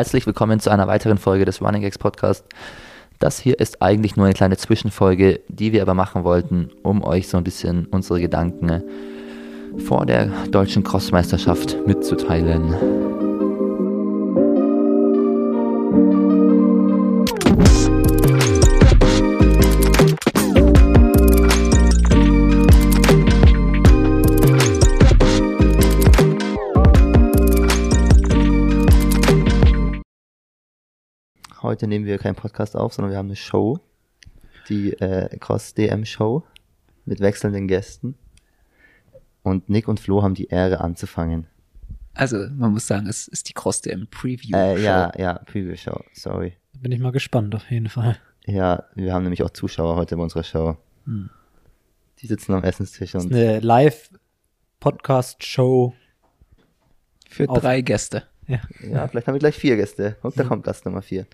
Herzlich willkommen zu einer weiteren Folge des Running Gags Podcast. Das hier ist eigentlich nur eine kleine Zwischenfolge, die wir aber machen wollten, um euch so ein bisschen unsere Gedanken vor der deutschen Crossmeisterschaft mitzuteilen. Heute nehmen wir keinen Podcast auf, sondern wir haben eine Show, die äh, Cross DM Show mit wechselnden Gästen. Und Nick und Flo haben die Ehre anzufangen. Also, man muss sagen, es ist die Cross DM Preview. Äh, ja, ja, Preview Show, sorry. Bin ich mal gespannt, auf jeden Fall. Ja, wir haben nämlich auch Zuschauer heute bei unserer Show. Hm. Die sitzen am Essenstisch Das ist und eine Live-Podcast-Show. Für drei Gäste. Ja. ja, vielleicht haben wir gleich vier Gäste. Und da kommt Gast Nummer vier.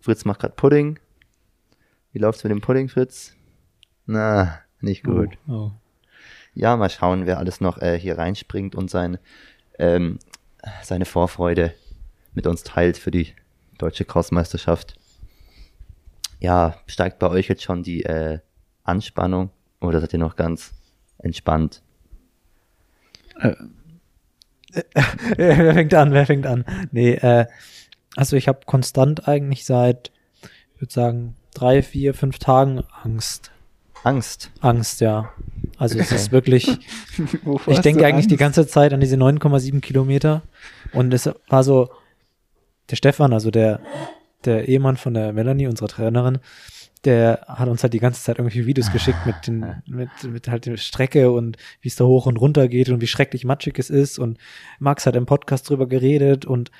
Fritz macht gerade Pudding. Wie läuft's mit dem Pudding, Fritz? Na, nicht gut. Oh. Ja, mal schauen, wer alles noch äh, hier reinspringt und sein, ähm, seine Vorfreude mit uns teilt für die deutsche Crossmeisterschaft. Ja, steigt bei euch jetzt schon die äh, Anspannung oder seid ihr noch ganz entspannt? wer fängt an? Wer fängt an? Nee, äh, also ich habe konstant eigentlich seit, ich würde sagen, drei, vier, fünf Tagen Angst. Angst. Angst, ja. Also es ist wirklich, ich denke eigentlich die Angst? ganze Zeit an diese 9,7 Kilometer. Und es war so, der Stefan, also der, der Ehemann von der Melanie, unserer Trainerin, der hat uns halt die ganze Zeit irgendwie Videos geschickt mit den, mit, mit halt der Strecke und wie es da hoch und runter geht und wie schrecklich matschig es ist. Und Max hat im Podcast drüber geredet und,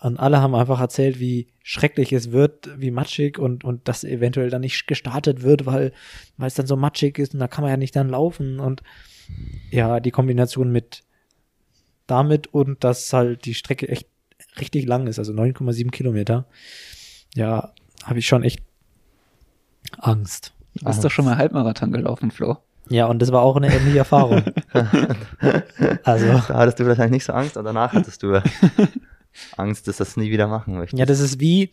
und alle haben einfach erzählt, wie schrecklich es wird, wie matschig und, und dass eventuell dann nicht gestartet wird, weil, weil es dann so matschig ist und da kann man ja nicht dann laufen und ja, die Kombination mit damit und dass halt die Strecke echt richtig lang ist, also 9,7 Kilometer, ja, habe ich schon echt Angst. Du bist doch schon mal Halbmarathon gelaufen, Flo. Ja, und das war auch eine ähnliche Erfahrung. also, Da hattest du wahrscheinlich nicht so Angst, und danach hattest du Angst, dass das nie wieder machen möchtest. ja, das ist wie,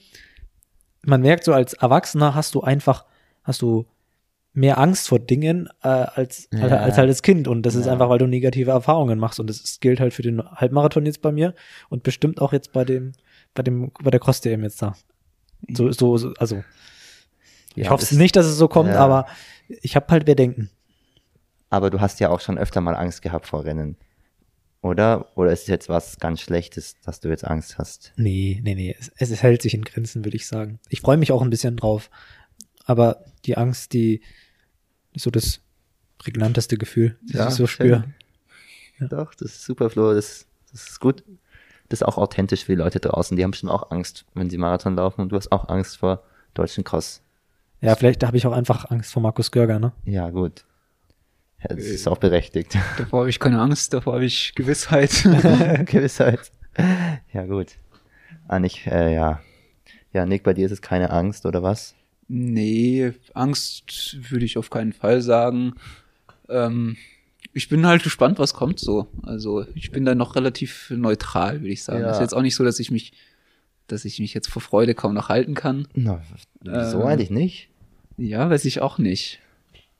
man merkt so als Erwachsener hast du einfach, hast du mehr Angst vor Dingen äh, als, Ja. als, als halt als Kind. Und das ist Ja. einfach, weil du negative Erfahrungen machst. Und das ist- gilt halt für den Halbmarathon jetzt bei mir und bestimmt auch jetzt bei dem, bei dem, bei der Cross-DM jetzt da. So, so, so also. Ich Ja, hoffe das- nicht, dass es so kommt, aber ich habe halt Bedenken. Aber du hast ja auch schon öfter mal Angst gehabt vor Rennen. Oder? Oder ist es jetzt was ganz Schlechtes, dass du jetzt Angst hast? Nee, nee, nee. Es, es hält sich in Grenzen, würde ich sagen. Ich freue mich auch ein bisschen drauf. Aber die Angst, die ist so das prägnanteste Gefühl, das Ja, ich so spüre. Doch, das ist super, Flo. Das, das ist gut. Das ist auch authentisch für die Leute draußen. Die haben schon auch Angst, wenn sie Marathon laufen. Und du hast auch Angst vor deutschen Cross. Ja, vielleicht habe ich auch einfach Angst vor Markus Görger, ne? Ja, gut. Ja, das ist auch berechtigt. Davor habe ich keine Angst, davor habe ich Gewissheit. Gewissheit. Ja, gut. Ah, nicht, äh, ja. Ja, Nick, bei dir ist es keine Angst, oder was? nee, Angst würde ich auf keinen Fall sagen. Ähm, ich bin halt gespannt, was kommt so. Also ich bin da noch relativ neutral, würde ich sagen. Ja. Ist jetzt auch nicht so, dass ich mich, dass ich mich jetzt vor Freude kaum noch halten kann. Na, wieso Ähm, eigentlich nicht? Ja, weiß ich auch nicht.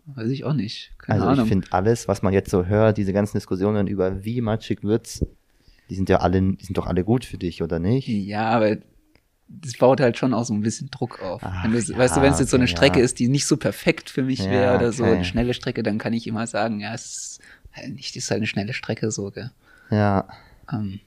Weiß ich auch nicht. Keine Also Ahnung. ich finde alles, was man jetzt so hört, diese ganzen Diskussionen über wie matschig wird's, die sind ja alle, die sind doch alle gut für dich, oder nicht? Ja, aber das baut halt schon auch so ein bisschen Druck auf. Ach, du, ja, weißt du, wenn es jetzt so eine Strecke ja. ist, die nicht so perfekt für mich Ja, wäre oder so, okay. eine schnelle Strecke, dann kann ich immer sagen, ja, es ist halt nicht, ist halt eine schnelle Strecke so, gell. Ja. Ähm,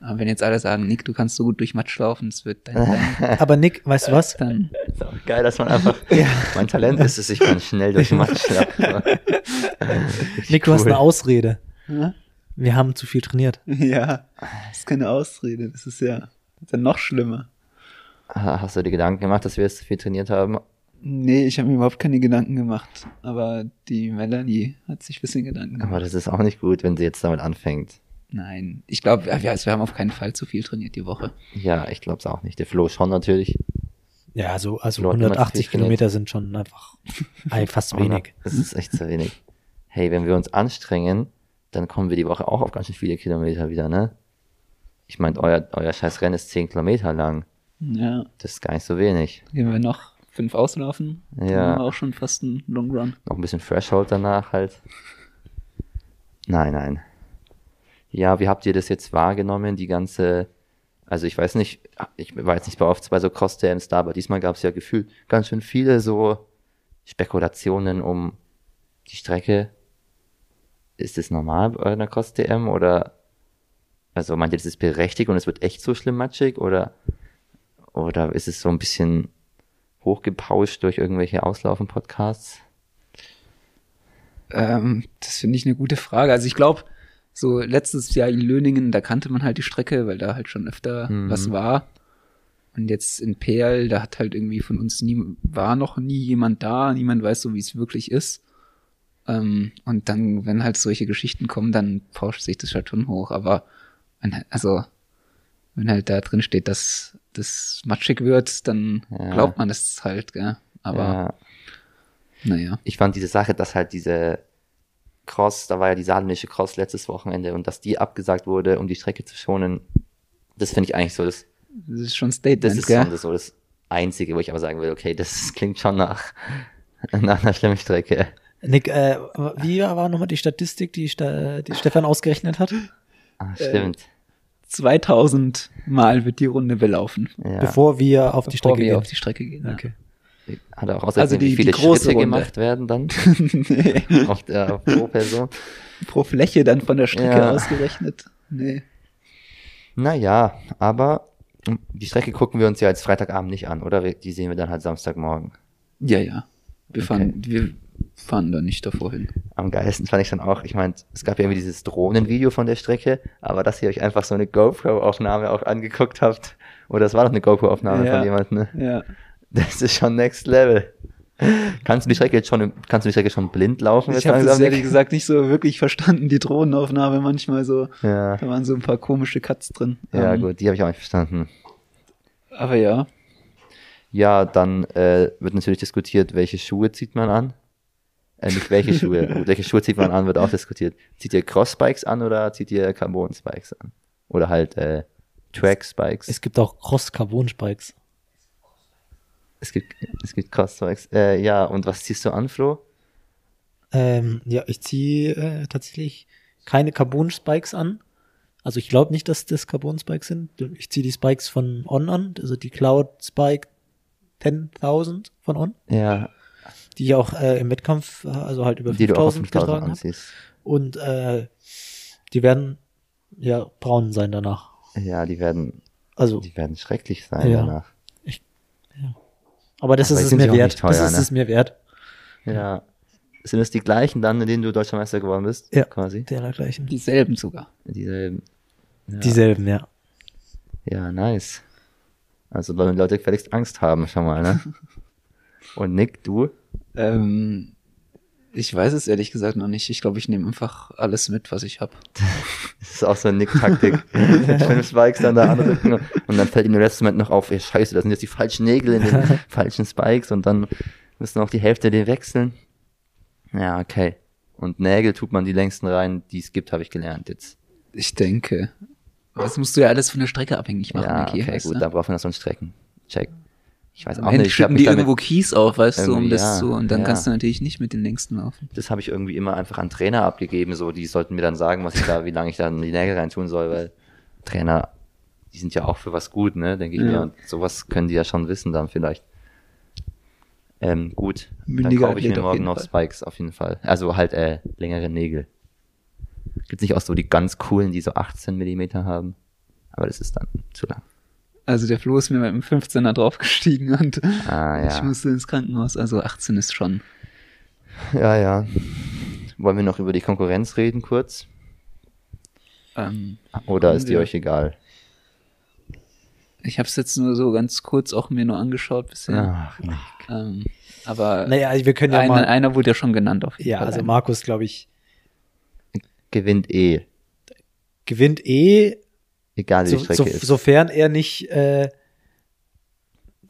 aber wenn jetzt alle sagen, Nick, du kannst so gut durch Matsch laufen, es wird dein Talent, Aber Nick, weißt du was? dann Ist auch geil, dass man einfach, mein Talent ist es, ich kann schnell durch Matsch laufen. Nick, du hast eine Ausrede. Ja? Wir haben zu viel trainiert. ja, das ist keine Ausrede, das ist ja dann noch schlimmer. Hast du dir Gedanken gemacht, dass wir jetzt viel trainiert haben? Nee, ich habe mir überhaupt keine Gedanken gemacht, aber die Melanie hat sich ein bisschen Gedanken gemacht. Aber das ist auch nicht gut, wenn sie jetzt damit anfängt. Nein, ich glaube, wir wir haben auf keinen Fall zu viel trainiert die Woche. Ja, ich glaube es auch nicht. Der Flo schon natürlich. Ja, also, also Leute, man 180 hat viel Kilometer sind schon einfach ein, fast wenig. Das ist echt zu wenig. Hey, wenn wir uns anstrengen, dann kommen wir die Woche auch auf ganz schön viele Kilometer wieder, ne? ich meine, euer, euer scheiß Rennen ist 10 Kilometer lang. Ja, Das ist gar nicht so wenig. gehen wir noch fünf auslaufen. Dann Ja. haben wir auch schon fast einen Long Run. Noch ein bisschen Threshold danach halt. Nein, nein. Ja, wie habt ihr das jetzt wahrgenommen, die ganze, also ich weiß nicht, ich war jetzt nicht bei oft bei so Cross-DMs da, aber diesmal gab es ja gefühlt ganz schön viele so Spekulationen um die Strecke. Ist das normal bei einer Cross-DM oder, also meint ihr, das ist berechtigt und es wird echt so schlimm matschig oder, oder ist es so ein bisschen hochgepauscht durch irgendwelche Auslaufen-Podcasts? Ähm, das finde ich eine gute Frage. Also ich glaube, so letztes Jahr in Löningen, da kannte man halt die Strecke, weil da halt schon öfter Mhm. was war. Und jetzt in Perl, da hat halt irgendwie von uns nie, war noch nie jemand da, niemand weiß so, wie es wirklich ist. Ähm, und dann, wenn halt solche Geschichten kommen, dann pauscht sich das halt schon hoch. Aber wenn, halt- also, wenn halt da drin steht, dass das matschig wird, dann Ja. glaubt man das halt, gell? Aber ja. naja. ich fand diese Sache, dass halt diese Cross, da war ja die saarländische Cross letztes Wochenende und dass die abgesagt wurde, um die Strecke zu schonen, das finde ich eigentlich so das, Das ist schon Statement, das ist gell? schon das, so das Einzige, wo ich aber sagen will, okay, das klingt schon nach, nach einer schlimmen Strecke. Nick, äh, wie war nochmal die Statistik, die, Sta die Stefan ausgerechnet hat? Ah, stimmt. 2000 Mal wird die Runde belaufen, ja. Bevor wir auf die bevor Strecke wir gehen. auf die Strecke gehen. ja. Okay. Hat er auch ausgerechnet, Also die- wie viele die große Schritte Runde. gemacht werden dann nee. auf der pro Person. Pro Fläche dann von der Strecke Ja. ausgerechnet. Nee. Naja, aber die Strecke gucken wir uns ja jetzt Freitagabend nicht an, oder? Die sehen wir dann halt Samstagmorgen. Ja, ja. Wir Okay. fahren, wir fahren da nicht davor hin. Am geilsten fand ich dann auch, ich meine, es gab ja irgendwie dieses Drohnenvideo von der Strecke, aber dass ihr euch einfach so eine GoPro-Aufnahme auch angeguckt habt, oder es war doch eine GoPro-Aufnahme Ja. von jemandem, ne? Ja. Das ist schon next level. Kannst du die Strecke jetzt schon, kannst du die Strecke schon blind laufen? Ich habe das ehrlich gesagt nicht so wirklich verstanden, die Drohnenaufnahme manchmal so. Ja, Da waren so ein paar komische Cuts drin. ja Ähm, gut, die habe ich auch nicht verstanden. Aber ja. Ja, dann äh, wird natürlich diskutiert, welche Schuhe zieht man an. Äh, nicht welche Schuhe, gut, welche Schuhe zieht man an, wird auch diskutiert. Zieht ihr Cross-Spikes an oder zieht ihr Carbon-Spikes an? Oder halt äh, Track-Spikes? Es gibt auch Cross-Carbon-Spikes. Es gibt, es gibt Cross-Spikes. Äh, ja, und was ziehst du an, Flo? Ähm, ja, ich ziehe äh, tatsächlich keine Carbon-Spikes an. Also ich glaube nicht, dass das Carbon-Spikes sind. Ich ziehe die Spikes von On an, also die Cloud Spike 10.000 von On, Ja, die ich auch äh, im Wettkampf, äh, also halt über die du auch auf 5000 5000 getragen habe. Und äh, die werden ja braun sein danach. Ja, die werden, Also, die werden schrecklich sein Ja. danach. Aber das Aber ist es mir wert. teuer, das ist ne? es mir wert. Ja. Sind es die gleichen dann, in denen du Deutscher Meister geworden bist? Ja. Quasi. Dergleichen. Dieselben sogar. Dieselben. Ja. Dieselben, ja. Ja, nice. Also die Leute gefälligst Angst haben, schon mal, ne? Und Nick, du? Ähm, ich weiß es ehrlich gesagt noch nicht. Ich glaube, ich nehme einfach alles mit, was ich habe. Das ist auch so eine Nick-Taktik. Fünf Spikes dann da anrücken und dann fällt ihm im letzten Moment noch auf, ey, scheiße, das sind jetzt die falschen Nägel in den falschen Spikes und dann müssen auch die Hälfte den wechseln. Ja, okay. Und Nägel tut man die längsten rein, die es gibt, habe ich gelernt jetzt. Ich denke. Das musst du ja alles von der Strecke abhängig machen, ja, okay, weißt gut, du? dann brauchen wir noch so einen Streckencheck. Ich weiß Am auch Ende nicht, schütten die irgendwo Kies auf, weißt du, um das ja, zu, und dann ja. kannst du natürlich nicht mit den längsten laufen. das habe ich irgendwie immer einfach an Trainer abgegeben, so, die sollten mir dann sagen, was ich da, wie lange ich da die Nägel rein tun soll, weil Trainer, die sind ja auch für was gut, ne, denke ich Ja. mir, und sowas können die ja schon wissen dann vielleicht. Ähm, gut, dann Mündiger kaufe ich mir morgen noch Fall. Spikes auf jeden Fall. Also halt äh, längere Nägel. Gibt's nicht auch so die ganz coolen, die so 18 Millimeter haben? Aber das ist dann zu lang. Also der Flo ist mir mit dem 15er draufgestiegen und Ah ja. ich musste ins Krankenhaus. Also 18 ist schon. Ja, ja. Wollen wir noch über die Konkurrenz reden kurz? Ähm, Oder ist die Ja. euch egal? ich habe es jetzt nur so ganz kurz auch mir nur angeschaut bisher. Ach, Nick. Ähm, aber Naja, also wir können ja einer, mal. einer wurde ja schon genannt auf jeden ja, Fall. also Einer. Markus, glaube ich, Gewinnt eh. gewinnt eh, Egal wie so, die Strecke so, ist. sofern er nicht, äh,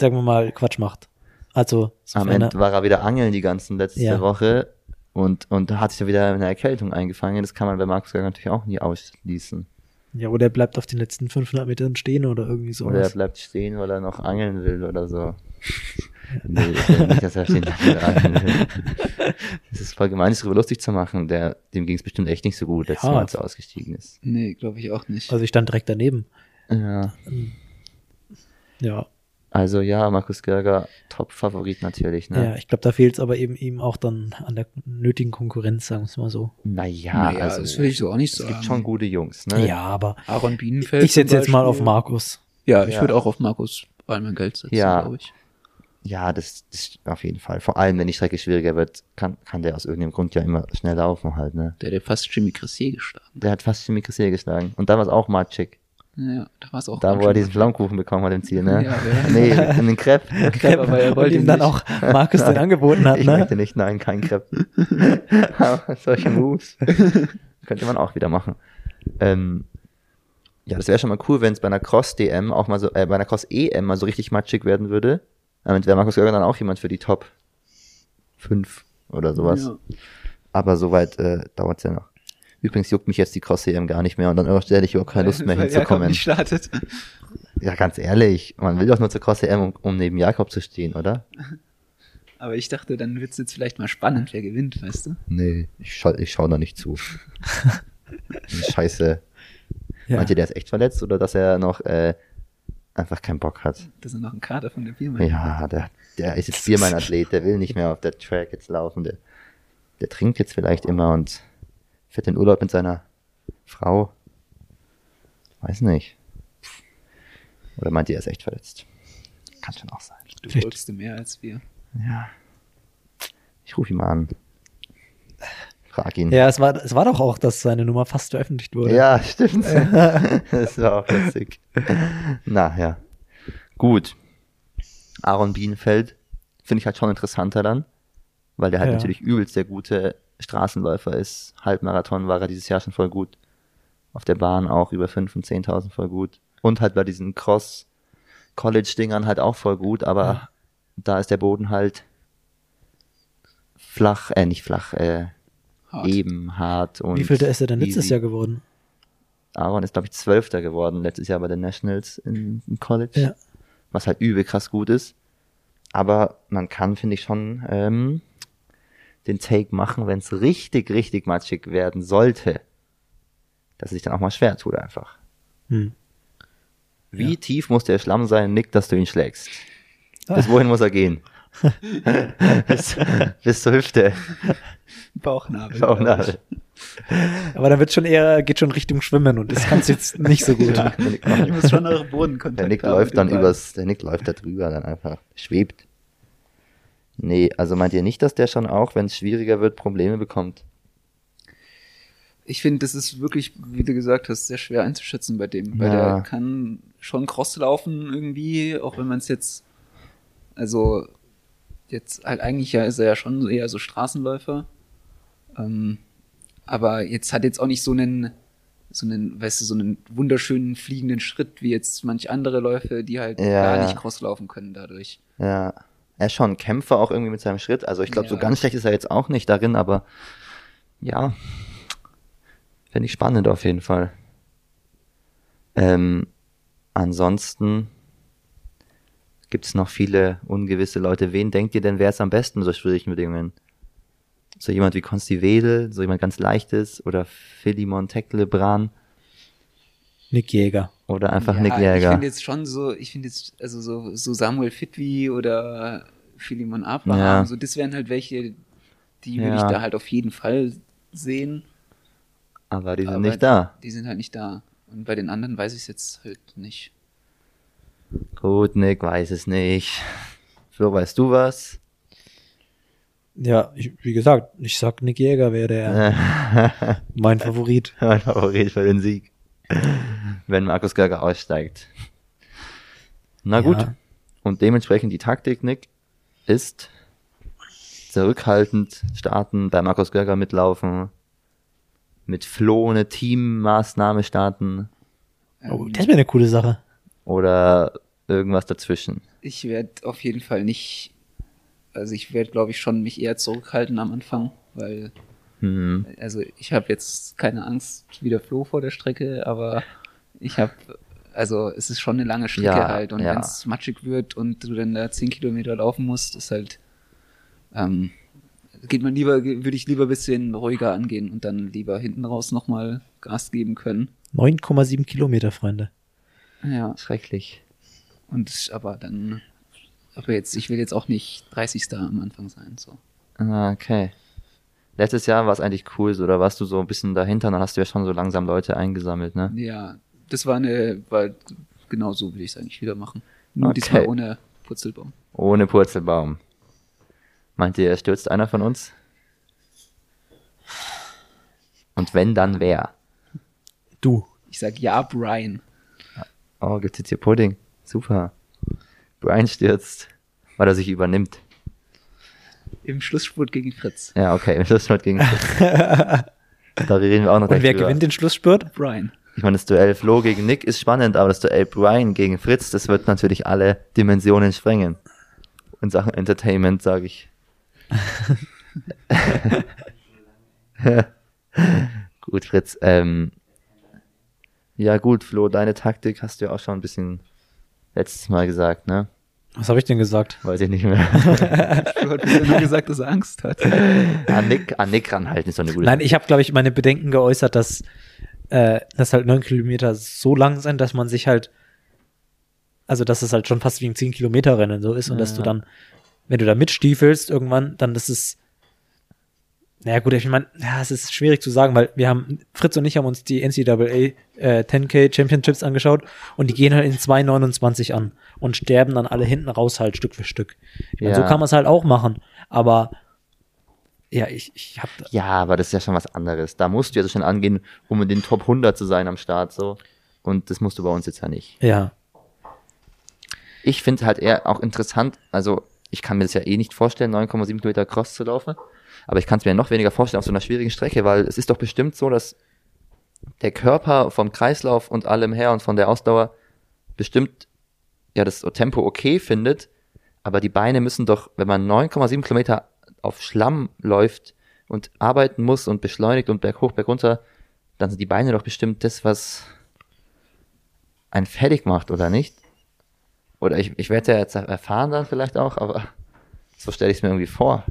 sagen wir mal, Quatsch macht. Also, Am Ende war er wieder angeln die ganzen letzte Ja. Woche und, und hat sich ja wieder eine Erkältung eingefangen. Das kann man bei Markus Gaga natürlich auch nie ausschließen. Ja, oder er bleibt auf den letzten 500 Metern stehen oder irgendwie so. Oder er bleibt stehen, weil er noch angeln will oder so. Nee, ich nicht, dass er will. Das ist voll gemein, sich darüber lustig zu machen. Der, dem ging es bestimmt echt nicht so gut, letztes Ja. Mal, als er ausgestiegen ist. Nee, glaube ich auch nicht. Also ich stand direkt daneben. Ja. Ja, Also ja, Markus Gerger, Top-Favorit natürlich, ne? ja ich glaube, da fehlt es aber eben ihm auch dann an der nötigen Konkurrenz, sagen wir es mal so. Naja, naja, also das will ich so auch nicht es sagen. gibt schon gute Jungs, ne? Ja, aber Aaron Bienenfeld. ich setze jetzt mal auf. Markus. Ja, ich Ja. würde auch auf Markus Ballmann Geld setzen, Ja. glaube ich. Ja, das, das auf jeden Fall. Vor allem, wenn die Strecke schwieriger wird, kann, kann der aus irgendeinem Grund ja immer schnell laufen halt, ne? Der hat ja fast Jimmy Cressier geschlagen. Der hat fast Jimmy Crissier geschlagen. Und da war es auch matschig. Ja, da war es auch Da, wo er diesen Flammkuchen bekommen hat im Ziel, ne? Ja, der- nee, in den Crepe. Crepe, aber er wollte ihm dann auch Markus den angeboten hat, Ich ne? möchte nicht, nein, kein Crepe. Solche Moves. Könnte man auch wieder machen. Ähm, ja, das wäre schon mal cool, wenn es bei einer Cross-DM auch mal so, äh, bei einer Cross-EM mal so richtig matschig werden würde. Damit wäre Markus Görger dann auch jemand für die Top 5 oder sowas. Ja. Aber soweit äh, dauert es ja noch. Übrigens juckt mich jetzt die Cross-EM gar nicht mehr und dann stelle ich überhaupt keine Lust mehr Weil Jakob hinzukommen. nicht startet. Ja, ganz ehrlich, man will doch nur zur Cross-EM, um, um neben Jakob zu stehen, oder? Aber ich dachte, dann wird es jetzt vielleicht mal spannend, wer gewinnt, weißt du? Nee, ich schau, ich schau da nicht zu. Scheiße. Ja. Meint ihr, der ist echt verletzt oder dass er noch äh, einfach keinen Bock hat? Das ist noch ein Kader von der Biermann. Ja, der, der ist jetzt hier mein Athlet, der will nicht mehr auf der Track jetzt laufen. Der, der trinkt jetzt vielleicht immer und fährt in Urlaub mit seiner Frau. Weiß nicht. Oder meint ihr, er ist echt verletzt? Kann schon auch sein. Du Vielleicht- folgst du mehr als wir. Ja. Ich rufe ihn mal an. Frag ihn. Ja, es war, es war doch auch, dass seine Nummer fast veröffentlicht wurde. Ja, stimmt. das war auch lustig. Na ja. Gut. Aaron Bienenfeld finde ich halt schon interessanter dann, weil der halt Ja. natürlich übelst der gute Straßenläufer ist. Halbmarathon war er dieses Jahr schon voll gut. Auf der Bahn auch über 5 und 10.000 voll gut. Und halt bei diesen Cross-College-Dingern halt auch voll gut, aber Ja. da ist der Boden halt flach, äh, nicht flach, äh, Hart. eben, hart und Wie viel ist er denn letztes easy. Jahr geworden? Aaron ist, glaube ich, Zwölfter geworden letztes Jahr bei den Nationals in, im College. Ja. Was halt übel krass gut ist. Aber man kann, finde ich, schon ähm, den Take machen, wenn es richtig, richtig matschig werden sollte. Dass es sich dann auch mal schwer tut einfach. Hm. Wie Ja. tief muss der Schlamm sein, Nick, dass du ihn schlägst? Ah. Bis wohin muss er gehen? bis, bis zur Hüfte. Bauchnabel. Bauchnabel. Aber dann wird schon eher, geht schon Richtung Schwimmen und das kannst du jetzt nicht so gut. Ja, der Nick, Ich muss schon noch Bodenkontakt der Nick haben läuft dann übers, der Nick läuft da drüber dann einfach. Schwebt. Nee, also meint ihr nicht, dass der schon auch, wenn es schwieriger wird, Probleme bekommt? Ich finde, das ist wirklich, wie du gesagt hast, sehr schwer einzuschätzen bei dem, weil Ja. der kann schon Cross laufen irgendwie, auch wenn man es jetzt, also jetzt halt eigentlich ja ist er ja schon eher so Straßenläufer, ähm, aber jetzt hat jetzt auch nicht so einen, so einen, weißt du, so einen wunderschönen fliegenden Schritt wie jetzt manch andere Läufe, die halt Ja, gar ja. nicht Cross laufen können dadurch. Ja. Er ist schon ein Kämpfer auch irgendwie mit seinem Schritt. Also ich glaube, so Ja. ganz schlecht ist er jetzt auch nicht darin, aber ja. Finde ich spannend auf jeden Fall. Ähm, ansonsten gibt es noch viele ungewisse Leute. Wen denkt ihr denn, wer ist am besten in so schwierigen Bedingungen? So jemand wie Konsti Wedel, so jemand ganz leichtes oder Philemon Teklebran Nick Jäger. oder einfach ja, Nick Ich Jäger. finde jetzt schon so, ich finde jetzt, also so, so Samuel Fitwi oder Philemon Abraham, Ja. so das wären halt welche, die würde Ja. ich da halt auf jeden Fall sehen. Aber die sind Aber nicht da. Die sind halt nicht da. Und bei den anderen weiß ich es jetzt halt nicht. Gut, Nick weiß es nicht. Flo, weißt du was? Ja, ich, wie gesagt, ich sag Nick Jäger wäre der mein Favorit. mein Favorit für den Sieg. Wenn Markus Görger aussteigt. Na gut. Ja. Und dementsprechend die Taktik, Nick, ist zurückhaltend starten, bei Markus Görger mitlaufen, mit Flo eine Teammaßnahme starten Oh, das wäre eine coole Sache. Oder irgendwas dazwischen. ich werde auf jeden Fall nicht, also ich werde glaube ich schon mich eher zurückhalten am Anfang, weil Hm. Also ich habe jetzt keine Angst wie der Flo vor der Strecke, aber Ich habe, also es ist schon eine lange Strecke Ja, halt und ja. wenn es matschig wird und du dann da 10 Kilometer laufen musst, ist halt, ähm, geht man lieber, würde ich lieber ein bisschen ruhiger angehen und dann lieber hinten raus nochmal Gas geben können. 9,7 Kilometer, Freunde. Ja, Schrecklich. und aber dann, aber jetzt, ich will jetzt auch nicht 30. am Anfang sein, so. Ah, okay. Letztes Jahr war es eigentlich cool, so, da warst du so ein bisschen dahinter, dann hast du ja schon so langsam Leute eingesammelt, ne? Ja, das war eine, war, genau so will ich es eigentlich wieder machen. Nur Okay. diesmal ohne Purzelbaum. Ohne Purzelbaum. Meint ihr, stürzt einer von uns? Und wenn, dann wer? Du. Ich sag ja, Brian. Oh, gibt's jetzt hier Pudding? Super. Brian stürzt, weil er sich übernimmt. Im Schlussspurt gegen Fritz. Ja, okay, das ist gegen Da reden wir auch noch Und wer drüber. gewinnt den Schlussspurt? Brian. Ich meine, das Duell Flo gegen Nick ist spannend, aber das Duell Brian gegen Fritz, das wird natürlich alle Dimensionen sprengen. In Sachen Entertainment, sage ich. gut, Fritz. Ähm, ja gut, Flo, deine Taktik hast du ja auch schon ein bisschen letztes Mal gesagt, ne? Was habe ich denn gesagt? Weiß ich nicht mehr. Du hast ja nur gesagt, dass er Angst hat. an, Nick, an Nick ranhalten ist doch eine gute Nein, ich habe, glaube ich, meine Bedenken geäußert, dass, äh, dass halt neun Kilometer so lang sind, dass man sich halt, also dass es halt schon fast wie ein 10 Kilometer Rennen so ist und dass du Ja. dann, wenn du da mitstiefelst irgendwann, dann ist es, naja gut, ich meine, ja, es ist schwierig zu sagen, weil wir haben, Fritz und ich haben uns die NCAA äh, 10K Championships angeschaut und die gehen halt in 2,29 an und sterben dann alle hinten raus halt Stück für Stück. Ich mein, Ja. So kann man es halt auch machen, aber ja, ich, ich habe Ja, aber das ist ja schon was anderes. Da musst du ja so schon angehen, um in den Top 100 zu sein am Start, so. Und das musst du bei uns jetzt ja nicht. ja, Ich finde halt eher auch interessant, also ich kann mir das ja eh nicht vorstellen, 9,7 Kilometer Cross zu laufen, aber ich kann es mir noch weniger vorstellen auf so einer schwierigen Strecke, weil es ist doch bestimmt so, dass der Körper vom Kreislauf und allem her und von der Ausdauer bestimmt ja das Tempo okay findet, aber die Beine müssen doch, wenn man 9,7 Kilometer auf Schlamm läuft und arbeiten muss und beschleunigt und berghoch, bergunter, dann sind die Beine doch bestimmt das, was einen fertig macht, oder nicht? Oder ich, ich werde ja jetzt erfahren dann vielleicht auch, aber so stelle ich es mir irgendwie vor.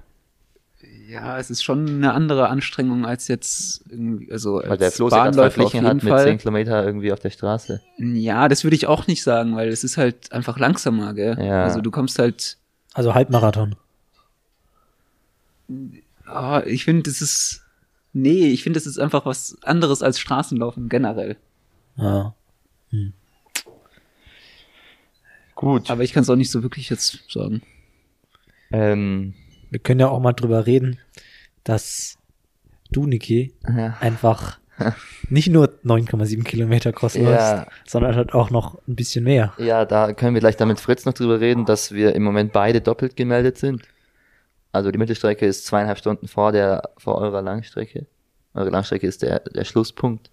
Ja, es ist schon eine andere Anstrengung als jetzt irgendwie, also Weil der als Flo Bahnläufer auf jeden hat mit Fall. 10 Kilometer irgendwie auf der Straße. Ja, das würde ich auch nicht sagen, weil es ist halt einfach langsamer, gell? Ja. Also du kommst halt, also Halbmarathon. ah, ich finde, das ist, nee, ich finde, das ist einfach was anderes als Straßenlaufen generell. Ja. Gut. Aber ich kann es auch nicht so wirklich jetzt sagen. ähm, Wir können ja auch mal drüber reden, dass du, Niki, ja. einfach nicht nur 9,7 Kilometer Cross läufst, Ja. sondern halt auch noch ein bisschen mehr. ja, da können wir gleich damit Fritz noch drüber reden, dass wir im Moment beide doppelt gemeldet sind. Also die Mittelstrecke ist zweieinhalb Stunden vor der, vor eurer Langstrecke. Eure Langstrecke ist der, der Schlusspunkt,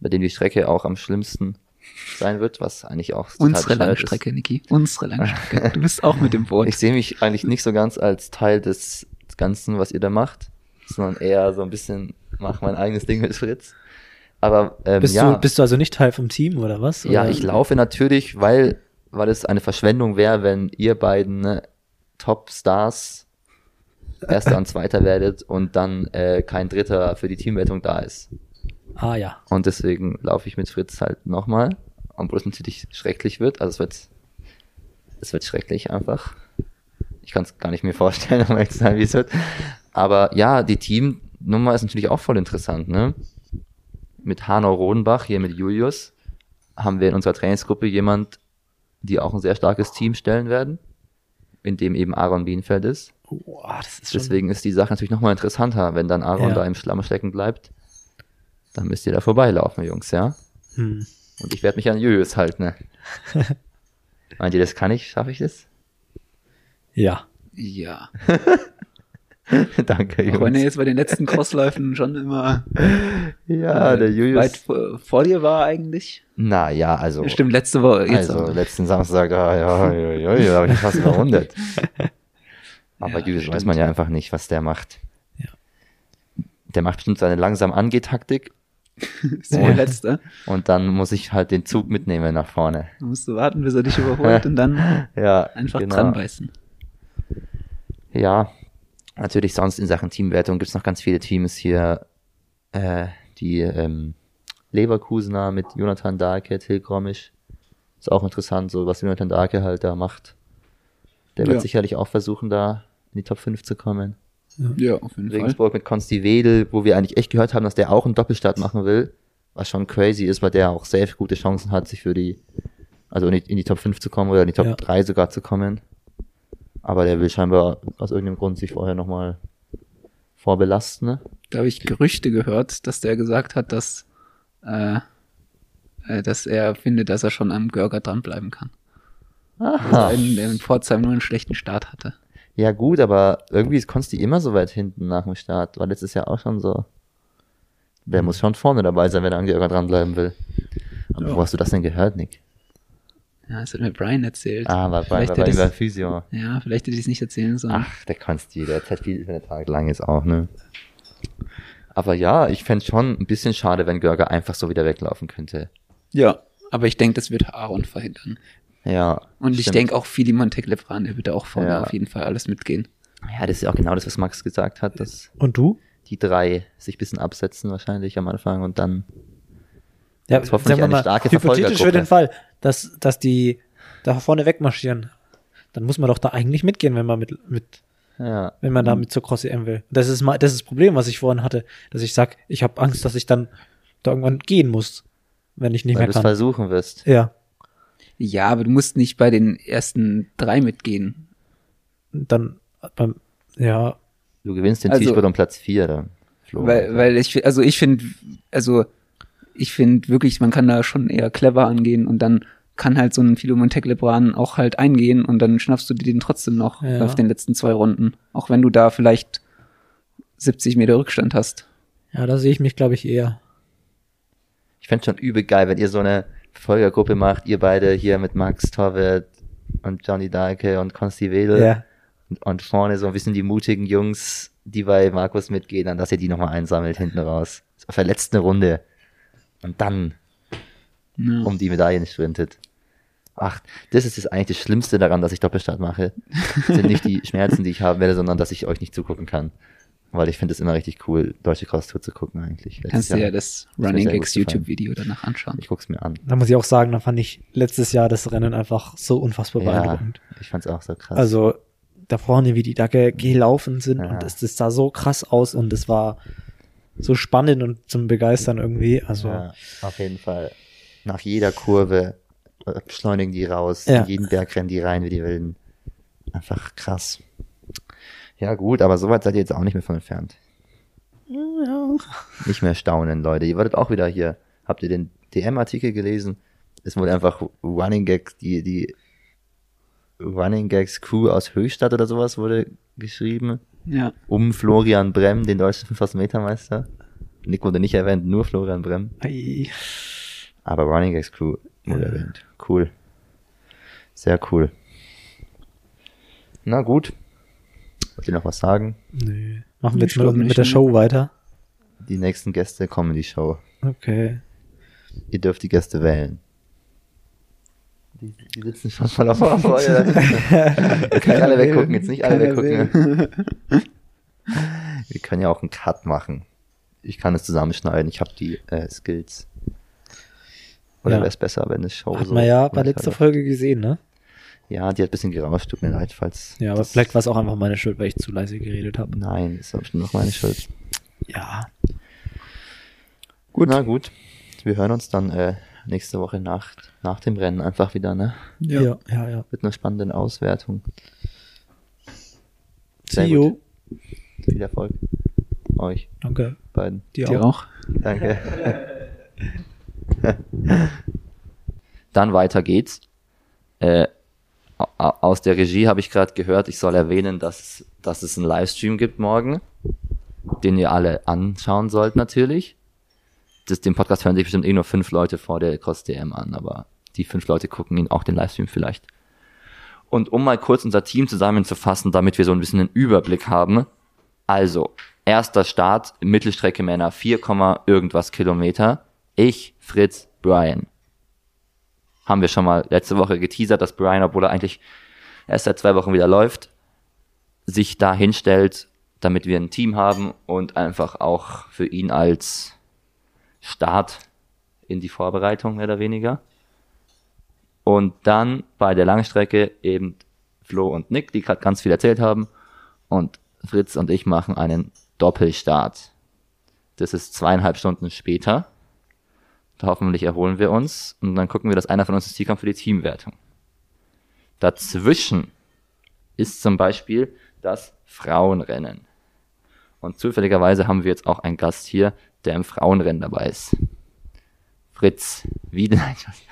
bei dem die Strecke auch am schlimmsten sein wird, was eigentlich auch total Unsere Langstrecke, Niki. Unsere Langstrecke. Du bist auch mit dem Boot. Ich sehe mich eigentlich nicht so ganz als Teil des Ganzen, was ihr da macht, sondern eher so ein bisschen mach mein eigenes Ding mit Fritz. Aber ähm, Bist, ja, du, bist du also nicht Teil vom Team oder was? ja, oder? ich laufe natürlich, weil weil es eine Verschwendung wäre, wenn ihr beiden ne, Top-Stars Erster und Zweiter werdet und dann äh, kein Dritter für die Teamwertung da ist. Ah ja. Und deswegen laufe ich mit Fritz halt nochmal, obwohl es natürlich schrecklich wird. Also es wird, es wird schrecklich einfach. Ich kann es gar nicht mir vorstellen, um ehrlich zu sein, wie es wird. Aber ja, die Teamnummer ist natürlich auch voll interessant, ne? Mit Hanau Rodenbach, hier mit Julius, haben wir in unserer Trainingsgruppe jemand, die auch ein sehr starkes Team stellen werden, in dem eben Aaron Bienfeld ist. Boah, das ist Deswegen ist die Sache natürlich nochmal interessanter, wenn dann Aaron Ja. da im Schlamm stecken bleibt. Dann müsst ihr da vorbeilaufen, Jungs, ja? hm. Und ich werde mich an Julius halten. Ne? Meint ihr, das kann ich? Schaffe ich das? Ja. Ja. Danke, Auch wenn er Jungs. jetzt bei den letzten Crossläufen schon immer Ja, äh, der Julius. weit vor, vor dir war eigentlich. Na ja, also. Stimmt, letzte Woche. Jetzt also aber. letzten Samstag, ah, ja, ja, ja, ja, da habe ich fast verwundert. Aber Ja, Julius weiß stimmt. man ja einfach nicht, was der macht. Ja. Der macht bestimmt seine langsam Angehtaktik ist der letzte. Und dann muss ich halt den Zug mitnehmen nach vorne. Da musst du warten, bis er dich überholt und dann Ja, einfach genau. dran beißen. Ja, natürlich sonst in Sachen Teamwertung gibt's noch ganz viele Teams hier, äh, die ähm, Leverkusener mit Jonathan Dahlke, Till Grommisch. Ist auch interessant, so was Jonathan Dahlke halt da macht. Der wird Ja. sicherlich auch versuchen, da in die Top 5 zu kommen. Ja, auf jeden Fall. Regensburg mit Konsti Wedel, wo wir eigentlich echt gehört haben, dass der auch einen Doppelstart machen will, was schon crazy ist, weil der auch safe gute Chancen hat, sich für die, also in die, in die Top 5 zu kommen oder in die Top Ja. 3 sogar zu kommen. Aber der will scheinbar aus irgendeinem Grund sich vorher nochmal vorbelasten. Ne? Da habe ich Gerüchte gehört, dass der gesagt hat, dass, äh, äh, dass er findet, dass er schon am Görger dranbleiben kann. Aha. einen, der in Pforzheim nur einen schlechten Start hatte. Ja gut, aber irgendwie ist Konsti immer so weit hinten nach dem Start, weil letztes Jahr auch schon so. Der muss schon vorne dabei sein, wenn er an Georger dranbleiben will. Aber Ja. wo hast du das denn gehört, Nick? Ja, das hat mir Brian erzählt. Ah, war war bei ihm Physio. Ja, vielleicht hätte ich es nicht erzählen sollen. Ach, der Konsti, der hat halt viel für den Tag lang jetzt auch, ne? Aber ja, ich fänd's schon ein bisschen schade, wenn Görger einfach so wieder weglaufen könnte. Ja, aber ich denke, das wird Aaron verhindern. Ja. Und ich denke auch Fili Monteglebran, der wird da auch vorne Ja. auf jeden Fall alles mitgehen. Ja, das ist ja auch genau das, was Max gesagt hat, dass Und du? die drei sich ein bisschen absetzen wahrscheinlich am Anfang und dann Ja, hoffentlich eine starke hypothetisch für den Fall, dass, dass die da vorne wegmarschieren. Dann muss man doch da eigentlich mitgehen, wenn man mit, mit ja, wenn man damit zur Cross EM will. Das ist mal, das ist das Problem, was ich vorhin hatte, dass ich sag, ich habe Angst, dass ich dann da irgendwann gehen muss, wenn ich nicht weil mehr du es kann. versuchen wirst. Ja, Ja, aber du musst nicht bei den ersten drei mitgehen. dann beim, ja, Du gewinnst den Also- T-Sport um Platz 4 dann. Flo. Weil, weil ich, also ich finde, also ich finde wirklich, man kann da schon eher clever angehen und dann kann halt so ein Philo Monteglebran auch halt eingehen und dann schnappst du dir den trotzdem noch Ja. auf den letzten zwei Runden. Auch wenn du da vielleicht 70 Meter Rückstand hast. ja, da sehe ich mich, glaube ich, eher. Ich fände schon übel geil, wenn ihr so eine Folgergruppe macht, ihr beide hier mit Max Torwart und Johnny Dahlke und Konsti Wedel Ja. und, und vorne so ein bisschen die mutigen Jungs, die bei Markus mitgehen, dann dass ihr die nochmal einsammelt hinten raus. So auf der letzten Runde. Und dann Ja. um die Medaillen sprintet. Ach, das ist das eigentlich das Schlimmste daran, dass ich Doppelstart mache. sind nicht die Schmerzen, die ich haben werde, sondern dass ich euch nicht zugucken kann. Weil ich finde es immer richtig cool, deutsche Cross Tour zu gucken eigentlich. Letztes Kannst du ja das Running Gags. YouTube-Video danach anschauen. Ich guck's mir an. Da muss ich auch sagen, da fand ich letztes Jahr das Rennen einfach so unfassbar Ja, beeindruckend. ich fand's auch so krass. Also da vorne, wie die da ge- gelaufen sind Ja. und es, das sah so krass aus und es war so spannend und zum Begeistern irgendwie. Also ja, auf jeden Fall. Nach jeder Kurve äh, beschleunigen die raus, Ja. in jeden Berg rennen die rein wie die Wilden. Einfach krass. Ja gut, aber soweit seid ihr jetzt auch nicht mehr von entfernt. Nicht mehr staunen, Leute. Ihr werdet auch wieder hier. Habt ihr den DM-Artikel gelesen? Es wurde einfach Running Gags, die, die Running Gags Crew aus Höchstadt oder sowas wurde geschrieben. Ja. Um Florian Brem, den deutschen 5000 Meter Meister. Nick wurde nicht erwähnt, nur Florian Brem. ei, Aber Running Gags Crew wurde erwähnt. Cool. Sehr cool. Na gut. Wollt ihr noch was sagen? nö. Machen wir jetzt mal mit der? Show weiter. Die nächsten Gäste kommen in die Show. Okay. Ihr dürft die Gäste wählen. Die, die sitzen schon voll auf Vorfreude. Jetzt nicht alle weggucken, jetzt nicht alle Keiner weggucken. Wir können ja auch einen Cut machen. Ich kann es zusammenschneiden, ich habe die äh, Skills. Oder Ja. wäre es besser, wenn es Show Hat so man ja bei letzter Folge gesehen, ne? Ja, die hat ein bisschen gerauscht, tut mir leid, falls. Ja, aber das- vielleicht war es auch einfach meine Schuld, weil ich zu leise geredet habe. Nein, ist aber bestimmt noch meine Schuld. Ja. Gut. Na gut. Wir hören uns dann äh, nächste Woche nach, nach dem Rennen einfach wieder, ne? Ja, ja, ja. ja. Mit einer spannenden Auswertung. See Sehr you. gut. Viel Erfolg. Euch Danke. beiden. Dir, Dir auch. auch. Danke. Dann weiter geht's. Äh, aus der Regie habe ich gerade gehört, ich soll erwähnen, dass, dass es einen Livestream gibt morgen, den ihr alle anschauen sollt natürlich. Das, den Podcast hören sich bestimmt eh nur fünf Leute vor der Cross DM an, aber die fünf Leute gucken ihn auch den Livestream vielleicht. Und um mal kurz unser Team zusammenzufassen, damit wir so ein bisschen einen Überblick haben. Also, Erster Start, Mittelstrecke Männer, 4, Komma irgendwas Kilometer. Ich, Fritz, Brian. Haben wir schon mal letzte Woche geteasert, dass Brian, obwohl er eigentlich erst seit zwei Wochen wieder läuft, sich da hinstellt, damit wir ein Team haben und einfach auch für ihn als Start in die Vorbereitung mehr oder weniger. Und dann bei der Langstrecke eben Flo und Nick, die gerade ganz viel erzählt haben. Und Fritz und ich machen einen Doppelstart. Das ist zweieinhalb Stunden später. Da hoffentlich erholen wir uns und dann gucken wir, dass einer von uns ins Ziel kommt für die Teamwertung. Dazwischen ist zum Beispiel das Frauenrennen. Und zufälligerweise haben wir jetzt auch einen Gast hier, der im Frauenrennen dabei ist. Fritz, wie Spaß.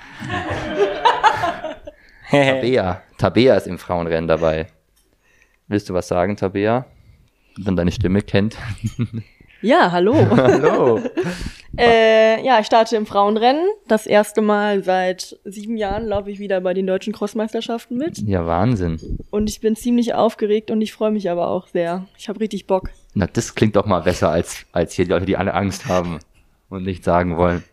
Tabea. Tabea ist im Frauenrennen dabei. Willst du was sagen, Tabea? Wenn deine Stimme kennt. Ja, hallo. Hallo. äh, ja, ich starte im Frauenrennen. Das erste Mal seit sieben Jahren laufe ich wieder bei den deutschen Crossmeisterschaften mit. Ja, Wahnsinn. Und ich bin ziemlich aufgeregt und ich freue mich aber auch sehr. Ich habe richtig Bock. Na, das klingt doch mal besser als, als hier die Leute, die alle Angst haben und nicht sagen wollen.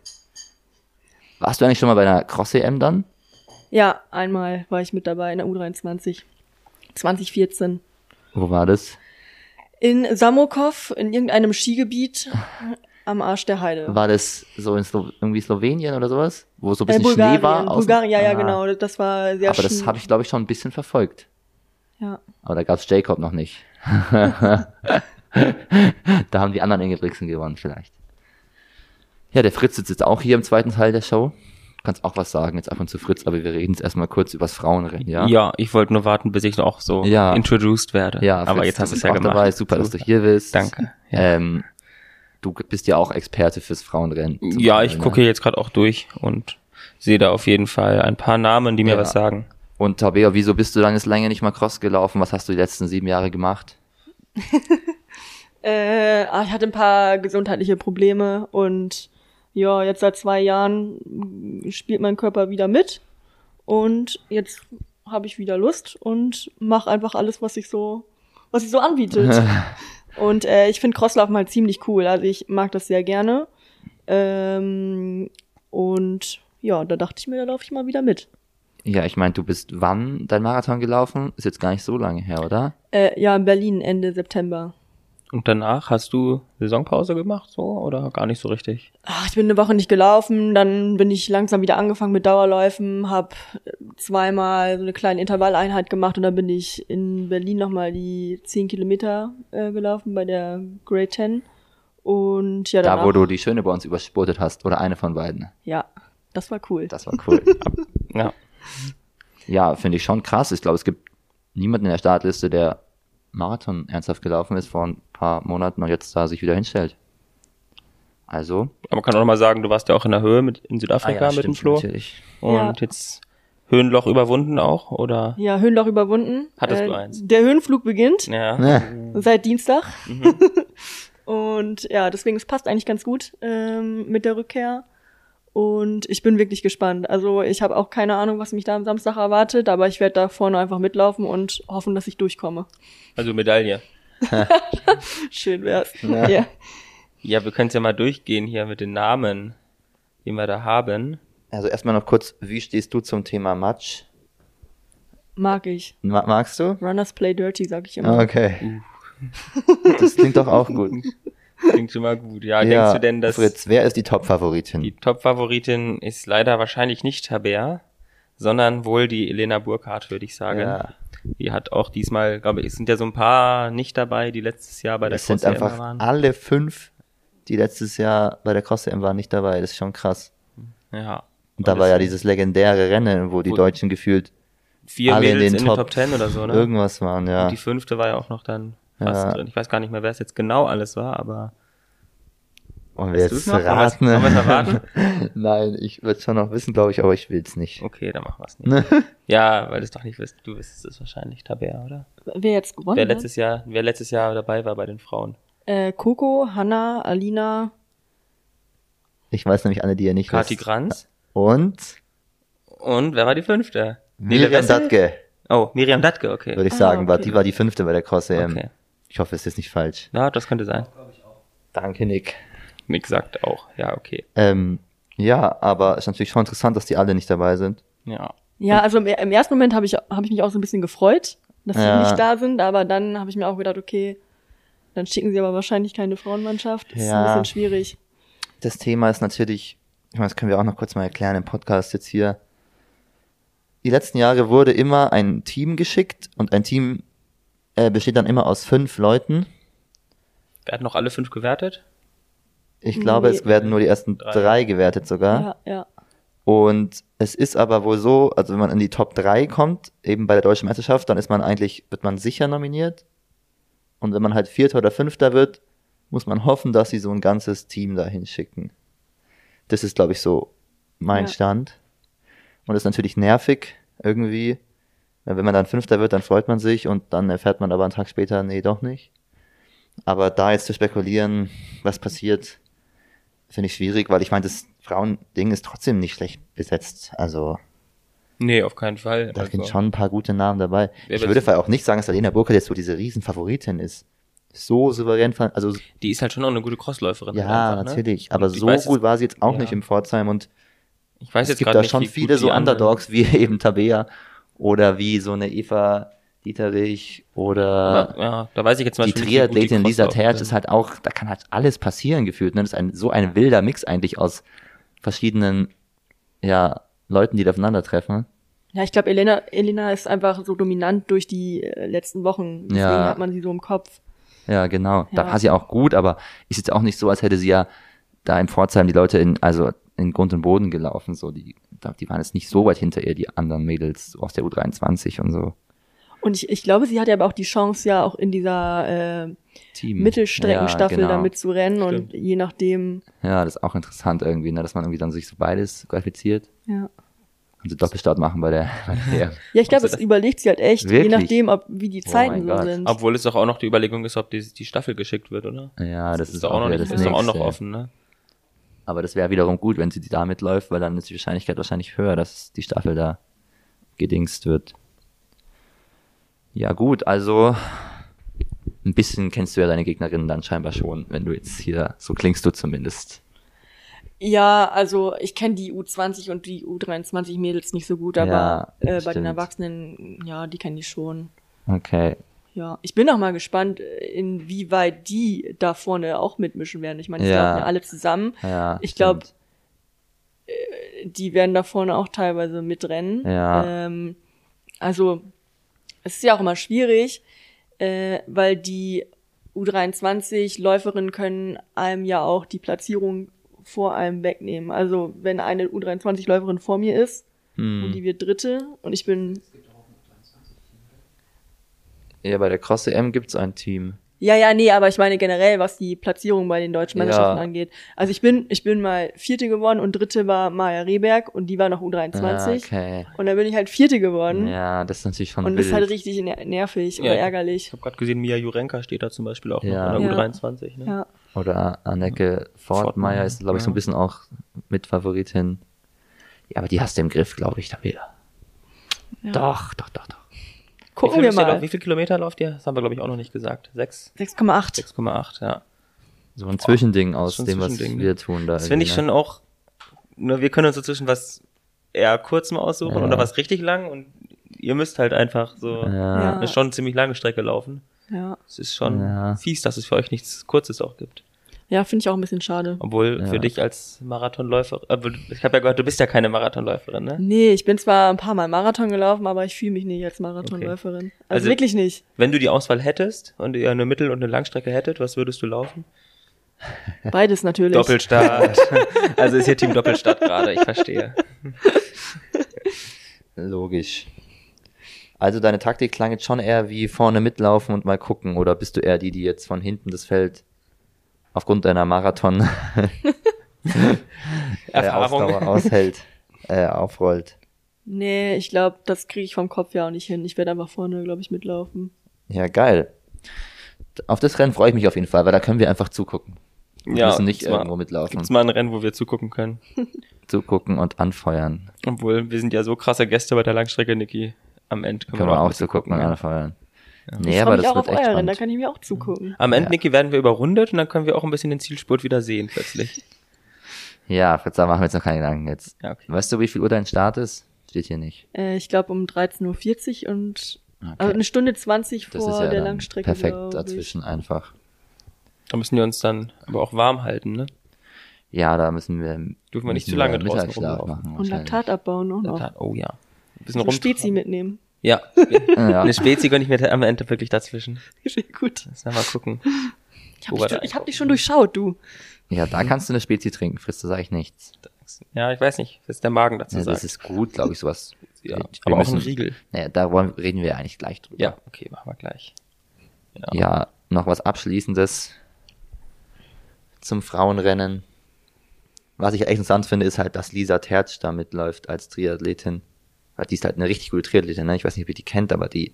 Warst du eigentlich schon mal bei einer Cross-EM dann? Ja, einmal war ich mit dabei in der U23. 2014. Wo war das? In Samokov, in irgendeinem Skigebiet am Arsch der Heide. War das so in Slo irgendwie Slowenien oder sowas? Wo so ein äh, bisschen Bulgarien. Schnee war? Bulgarien, ja, ja, Ah. genau. Das war sehr Aber das schön. habe ich, glaube ich, schon ein bisschen verfolgt. Ja. Aber da gab's Jacob noch nicht. da haben die anderen Ingebrigtsen gewonnen vielleicht. Ja, der Fritz sitzt jetzt auch hier im zweiten Teil der Show. Du kannst auch was sagen jetzt ab und zu Fritz, aber wir reden jetzt erstmal kurz übers Frauenrennen, ja? Ja, ich wollte nur warten, bis ich auch so Ja. introduced werde. Ja, aber Fritz, jetzt hast du es ja auch gemacht. dabei. Super, dass du hier bist. Danke. Ja, Ähm, du bist ja auch Experte fürs Frauenrennen. ja Teil, ich ne? gucke jetzt gerade auch durch und sehe da auf jeden Fall ein paar Namen, die mir Ja. was sagen. Und Tabea, wieso bist du dann jetzt länger nicht mal Cross gelaufen? Was hast du die letzten sieben Jahre gemacht? Äh, ah, ich hatte ein paar gesundheitliche Probleme und ja, jetzt seit zwei Jahren spielt mein Körper wieder mit und jetzt habe ich wieder Lust und mache einfach alles, was sich so, was sich so anbietet. und äh, ich finde Crosslaufen halt ziemlich cool, also ich mag das sehr gerne. Ähm, und ja, da dachte ich mir, da laufe ich mal wieder mit. Ja, ich meine, du bist wann dein Marathon gelaufen? Ist jetzt gar nicht so lange her, oder? Äh, ja, in Berlin Ende September. Und danach hast du Saisonpause gemacht, so oder gar nicht so richtig? Ach, ich bin eine Woche nicht gelaufen, dann bin ich langsam wieder angefangen mit Dauerläufen, habe zweimal so eine kleine Intervalleinheit gemacht und dann bin ich in Berlin nochmal die 10 Kilometer äh, gelaufen bei der Grade 10. Und ja, danach, Da, wo du die Schöne bei uns überspurtet hast, oder eine von beiden. ja, das war cool. Das war cool. Ja. ja, finde ich schon krass. Ich glaube, es gibt niemanden in der Startliste, der Marathon ernsthaft gelaufen ist vor ein paar Monaten und jetzt da sich wieder hinstellt. Also, Aber man kann auch noch mal sagen, du warst ja auch in der Höhe mit in Südafrika ah ja, mit dem stimmt Flo natürlich. und Ja. jetzt Höhenloch überwunden auch oder? Ja, Höhenloch überwunden. Äh, Hattest du eins? Der Höhenflug beginnt Ja. Ne, seit Dienstag. Mhm. Und ja, deswegen, es passt eigentlich ganz gut ähm, mit der Rückkehr. Und ich bin wirklich gespannt. Also ich habe auch keine Ahnung, was mich da am Samstag erwartet, aber ich werde da vorne einfach mitlaufen und hoffen, dass ich durchkomme. Also Medaille. Schön wär's. Ja. Ja. Ja, wir können es ja mal durchgehen hier mit den Namen, die wir da haben. Also erstmal noch kurz, wie stehst du zum Thema Match? Mag ich. Ma magst du? Runners play dirty, sag ich immer. Okay. Das klingt doch auch gut. Klingt schon mal gut. Ja, denkst du denn, dass Fritz, wer ist die Top-Favoritin? die Top-Favoritin ist leider wahrscheinlich nicht Tabea, sondern wohl die Elena Burkhardt, würde ich sagen. Ja. Die hat auch diesmal, glaube ich, sind ja so ein paar nicht dabei, die letztes Jahr bei der Es sind einfach waren. alle fünf, die letztes Jahr bei der Cross-EM waren, nicht dabei. Das ist schon krass. Ja. Und da war ja dieses legendäre Rennen, wo die Deutschen gefühlt vier alle in Mädels den in, Top- den Top Ten oder so, ne? irgendwas waren, ja. Und die fünfte war ja auch noch dann fast Ja. drin. Ich weiß gar nicht mehr, wer es jetzt genau alles war, aber Und wir Weißt du's jetzt noch? raten. Wollen Nein, ich würde schon noch wissen, glaube ich, aber ich will's nicht. okay, dann machen wir es nicht. ja, weil du es doch nicht wisst. Du wüsstest es wahrscheinlich, Tabea, oder? Wer jetzt gewonnen Wer hat? letztes Jahr, wer letztes Jahr dabei war bei den Frauen? Äh, Coco, Hanna, Alina, Ich weiß nämlich alle, die ihr nicht Kati wisst. Kranz. Und Und wer war die fünfte? Miriam? Datke, Oh, Miriam Datke, okay. würde ich Ah, sagen, war, okay. die war die fünfte bei der Cross-EM. okay. Ich hoffe, es ist nicht falsch. Ja, das könnte sein. Danke, Nick. Mick sagt auch. Ja, okay. Ähm, ja, aber es ist natürlich schon interessant, dass die alle nicht dabei sind. Ja. Ja, also im, im ersten Moment habe ich, hab ich mich auch so ein bisschen gefreut, dass Ja. sie nicht da sind, aber dann habe ich mir auch gedacht, okay, dann schicken sie aber wahrscheinlich keine Frauenmannschaft. Das ist Ja. ein bisschen schwierig. Das Thema ist natürlich, ich meine, das können wir auch noch kurz mal erklären im Podcast jetzt hier. Die letzten Jahre wurde immer ein Team geschickt und ein Team äh, besteht dann immer aus fünf Leuten. Werden noch alle fünf gewertet? Ich glaube, Nee. es werden nur die ersten Drei. drei, gewertet sogar. Ja, ja. Und es ist aber wohl so, also wenn man in die Top 3 kommt, eben bei der deutschen Meisterschaft, dann ist man eigentlich, wird man sicher nominiert. Und wenn man halt Vierter oder Fünfter wird, muss man hoffen, dass sie so ein ganzes Team dahin schicken. Das ist, glaube ich, so mein Ja. Stand. Und das ist natürlich nervig irgendwie. Wenn man dann Fünfter wird, dann freut man sich und dann erfährt man aber einen Tag später, nee, doch nicht. Aber da jetzt zu spekulieren, was passiert, finde ich schwierig, weil ich meine, das Frauending ist trotzdem nicht schlecht besetzt. Also Nee, auf keinen Fall. da Also, sind schon ein paar gute Namen dabei. Wer ich würde vielleicht auch nicht sagen, dass Alena Burkhardt jetzt so diese Riesenfavoritin ist. So souverän, ver- also Die ist halt schon auch eine gute Crossläuferin. ja, einfach, ne? natürlich, aber Und ich so weiß gut war sie jetzt auch ja. nicht im Pforzheim und Ich weiß es jetzt gibt da nicht, schon viele so anderen- Underdogs wie eben Tabea oder wie so eine Eva Dieterich oder Aber, ja, da weiß ich jetzt die Triathletin Lisa Terz ist halt auch, da kann halt alles passieren gefühlt. Ne? Das ist ein, so ein wilder Mix eigentlich aus verschiedenen ja, Leuten, die da aufeinandertreffen. Ja, ich glaube, Elena, Elena ist einfach so dominant durch die äh, letzten Wochen. Deswegen Ja. hat man sie so im Kopf. Ja, genau. Da Ja. war sie auch gut, aber ist jetzt auch nicht so, als hätte sie ja da in Pforzheim die Leute in, also in Grund und Boden gelaufen. So, die, da- die waren jetzt nicht so weit hinter ihr, die anderen Mädels so aus der U23 und so. Und ich, ich glaube, sie hat ja aber auch die Chance, ja auch in dieser äh, Team. Mittelstreckenstaffel ja, genau. da mitzurennen Stimmt. und je nachdem, Ja, das ist auch interessant irgendwie, ne, dass man irgendwie dann sich so beides qualifiziert ja. und so Doppelstart machen bei der, bei der Ja, ich glaube, das überlegt sie halt echt, je Wirklich? nachdem, ob wie die Oh Zeiten mein so Gott. sind. Obwohl es doch auch noch die Überlegung ist, ob die, die Staffel geschickt wird, oder? Ja, das, ist, doch auch noch wieder nicht, das ist auch noch offen, ne? Aber das wäre wiederum gut, wenn sie da mitläuft, weil dann ist die Wahrscheinlichkeit wahrscheinlich höher, dass die Staffel da gedingst wird. Ja gut, also ein bisschen kennst du ja deine Gegnerinnen dann scheinbar schon, wenn du jetzt hier, so klingst du zumindest. Ja, also ich kenne die U20 und die U23 Mädels nicht so gut, aber Ja, äh, bei stimmt. den Erwachsenen, ja, die kenne ich schon. Okay. Ja, ich bin auch mal gespannt, äh, inwieweit die da vorne auch mitmischen werden. Ich meine, die Ja. laufen ja alle zusammen. Ja, Ich glaub, stimmt. Die werden da vorne auch teilweise mitrennen. Ja. Ähm, also es ist ja auch immer schwierig, äh, weil die U23-Läuferinnen können einem ja auch die Platzierung vor einem wegnehmen. Also wenn eine U23-Läuferin vor mir ist und Hm. die wird Dritte und ich bin Ja, bei der Cross EM gibt's ein Team. Ja, ja, nee, aber ich meine generell, was die Platzierung bei den deutschen Ja. Meisterschaften angeht. Also ich bin, ich bin mal Vierte geworden und Dritte war Maja Rehberg und die war noch U23. Ah, okay. Und dann bin ich halt Vierte geworden. Ja, das ist natürlich schon und das wild. ist halt richtig ner nervig Ja, oder ich- ärgerlich. Ich habe gerade gesehen, Mia Jurenka steht da zum Beispiel auch Ja. noch in der Ja. U23, ne? Ja. Oder Anneke Fortmeier ist, glaube ich, so ein ja. bisschen auch Mitfavoritin. Ja, aber die hast du im Griff, glaube ich, da wieder. Ja. Doch, doch, doch, doch. Gucken wir mal. lau- wie viel Kilometer lauft ihr? Das haben wir, glaube ich, auch noch nicht gesagt. Sechs? 6,8. 6,8, ja. So ein Zwischending aus schon ein dem, was Zwischending, ne? wir tun da. Das finde ich irgendwie, schon auch, nur wir können uns dazwischen was eher kurzem aussuchen Ja. oder was richtig lang und ihr müsst halt einfach so ne? Ja. eine schon ziemlich lange Strecke laufen. Ja, Es ist schon Ja. fies, dass es für euch nichts Kurzes auch gibt. Ja finde ich auch ein bisschen schade. Obwohl Ja. für dich als Marathonläufer, äh, ich habe ja gehört, du bist ja keine Marathonläuferin, ne? Nee, ich bin zwar ein paar Mal Marathon gelaufen, aber ich fühle mich nicht als Marathonläuferin. Also, Also- wirklich nicht. Wenn du die Auswahl hättest und ihr eine Mittel- und eine Langstrecke hättet, was würdest du laufen? Beides natürlich. Doppelstart. also ist hier Team Doppelstart gerade, ich verstehe. Logisch. Also deine Taktik klang jetzt schon eher wie vorne mitlaufen und mal gucken, oder bist du eher die, die jetzt von hinten das Feld aufgrund deiner Marathon äh, Erfahrung. Ausdauer aushält, äh, aufrollt? Nee, ich glaube, das kriege ich vom Kopf ja auch nicht hin. Ich werde einfach vorne, glaube ich, mitlaufen. Ja, geil. Auf das Rennen freue ich mich auf jeden Fall, weil da können wir einfach zugucken. Wir Ja, müssen nicht gibt's mal- irgendwo mitlaufen. Gibt's mal ein Rennen, wo wir zugucken können. Zugucken und anfeuern. Obwohl, wir sind ja so krasse Gäste bei der Langstrecke, Niki. Am Ende Können wir auch zugucken und ja. Nee, ich aber mich das auch wird auf echt euer Rennen, da kann ich mir auch zugucken. Am Ende, Ja. Niki, werden wir überrundet und dann können wir auch ein bisschen den Zielspurt wieder sehen plötzlich. Ja, Fritz, da machen wir jetzt noch keine Gedanken jetzt. Ja, okay. Weißt du, wie viel Uhr dein Start ist? Steht hier nicht. Äh, ich glaube um 13.40 Uhr und Okay. also eine Stunde 20 das vor ist ja der dann Langstrecke. perfekt glaub ich. dazwischen einfach. Da müssen wir uns dann aber auch warm halten, ne? Ja, da müssen wir. Dürfen wir nicht zu lange draußen rumlaufen. machen. Und. Laktat abbauen auch noch. Oh ja. Ein bisschen So rum. Spezi mitnehmen. Ja. Ja. Eine Spezi gönne ich mir am Ende wirklich dazwischen. Sehr gut. Lass mal gucken. Ich habe dich, hab dich schon durchschaut, du. ja, da kannst du eine Spezi trinken, Fritz, da sage ich nichts. Ja, ich weiß nicht, was der Magen dazu Ja, sagt. das ist gut, glaube ich, sowas. ja, wir aber auch ein müssen- Riegel. Naja, da wollen, reden wir eigentlich gleich drüber. Ja, okay, machen wir gleich. Ja. Ja, noch was Abschließendes zum Frauenrennen. Was ich echt interessant finde, ist halt, dass Lisa Tertsch da mitläuft als Triathletin. Die ist halt eine richtig gute Triathletin, ne? Ich weiß nicht, ob ihr die kennt, aber die,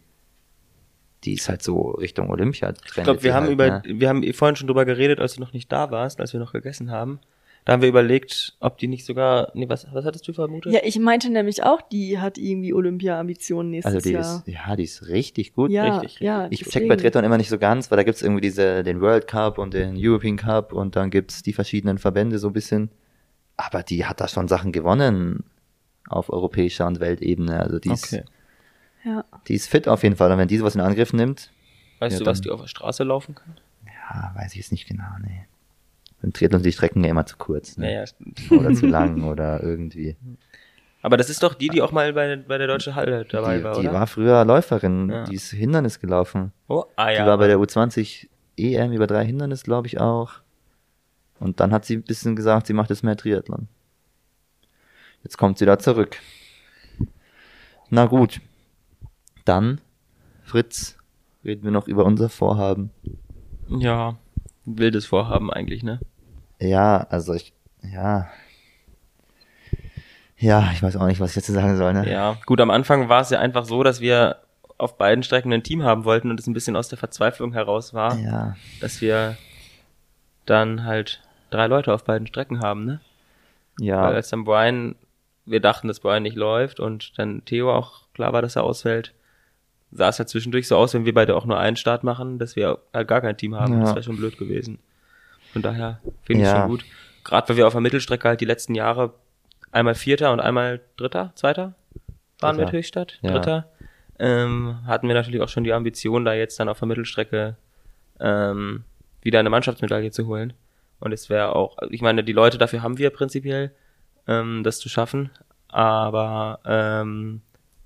die ist halt so Richtung Olympia. Ich glaube, wir haben halt, über, Ne? wir haben vorhin schon drüber geredet, als du noch nicht da warst, als wir noch gegessen haben. Da haben wir überlegt, ob die nicht sogar, nee, was, was hattest du vermutet? Ja, ich meinte nämlich auch, die hat irgendwie Olympia-Ambitionen nächstes Also die Jahr. ist, ja, die ist richtig gut. ja, richtig, ja. Ich check bei Triathlon immer nicht so ganz, weil da gibt's irgendwie diese, den World Cup und den European Cup und dann gibt's die verschiedenen Verbände so ein bisschen. Aber die hat da schon Sachen gewonnen auf europäischer und Weltebene. Also die ist, Okay. Ja. die ist fit auf jeden Fall. Und wenn die sowas in Angriff nimmt, Weißt Ja, du, was dann- die auf der Straße laufen kann? ja, weiß ich jetzt nicht genau, nee. Im Triathlon sind die Strecken ja immer zu kurz. Ne? Naja. Oder zu lang oder irgendwie. Aber das ist doch die, die auch mal bei, bei der Deutschen Halle dabei die, war, die oder? war früher Läuferin, Ja. die ist Hindernis gelaufen. oh, ah ja. Die war bei der U20 EM über drei Hindernis, glaube ich, auch. Und dann hat sie ein bisschen gesagt, sie macht jetzt mehr Triathlon. Jetzt kommt sie da zurück. Na gut. Dann, Fritz, reden wir noch über unser Vorhaben. ja, wildes Vorhaben eigentlich, ne? Ja, also ich, ja. Ja, ich weiß auch nicht, was ich dazu sagen soll, ne? Ja, gut, am Anfang war es ja einfach so, dass wir auf beiden Strecken ein Team haben wollten und es ein bisschen aus der Verzweiflung heraus war, Ja, dass wir dann halt drei Leute auf beiden Strecken haben, ne? Weil ja, als dann Brian, wir dachten, dass Brian nicht läuft und dann Theo auch klar war, dass er ausfällt, sah es halt zwischendurch so aus, wenn wir beide auch nur einen Start machen, dass wir halt gar kein Team haben. Ja. Das wäre schon blöd gewesen. Von daher finde ich Ja. schon gut. Gerade weil wir auf der Mittelstrecke halt die letzten Jahre einmal Vierter und einmal Dritter, Zweiter waren Dritter. mit Höchstadt, Ja. Dritter. Ähm, hatten wir natürlich auch schon die Ambition, da jetzt dann auf der Mittelstrecke ähm, wieder eine Mannschaftsmedaille zu holen. Und es wäre auch, ich meine, die Leute dafür haben wir prinzipiell, ähm, das zu schaffen. Aber ähm,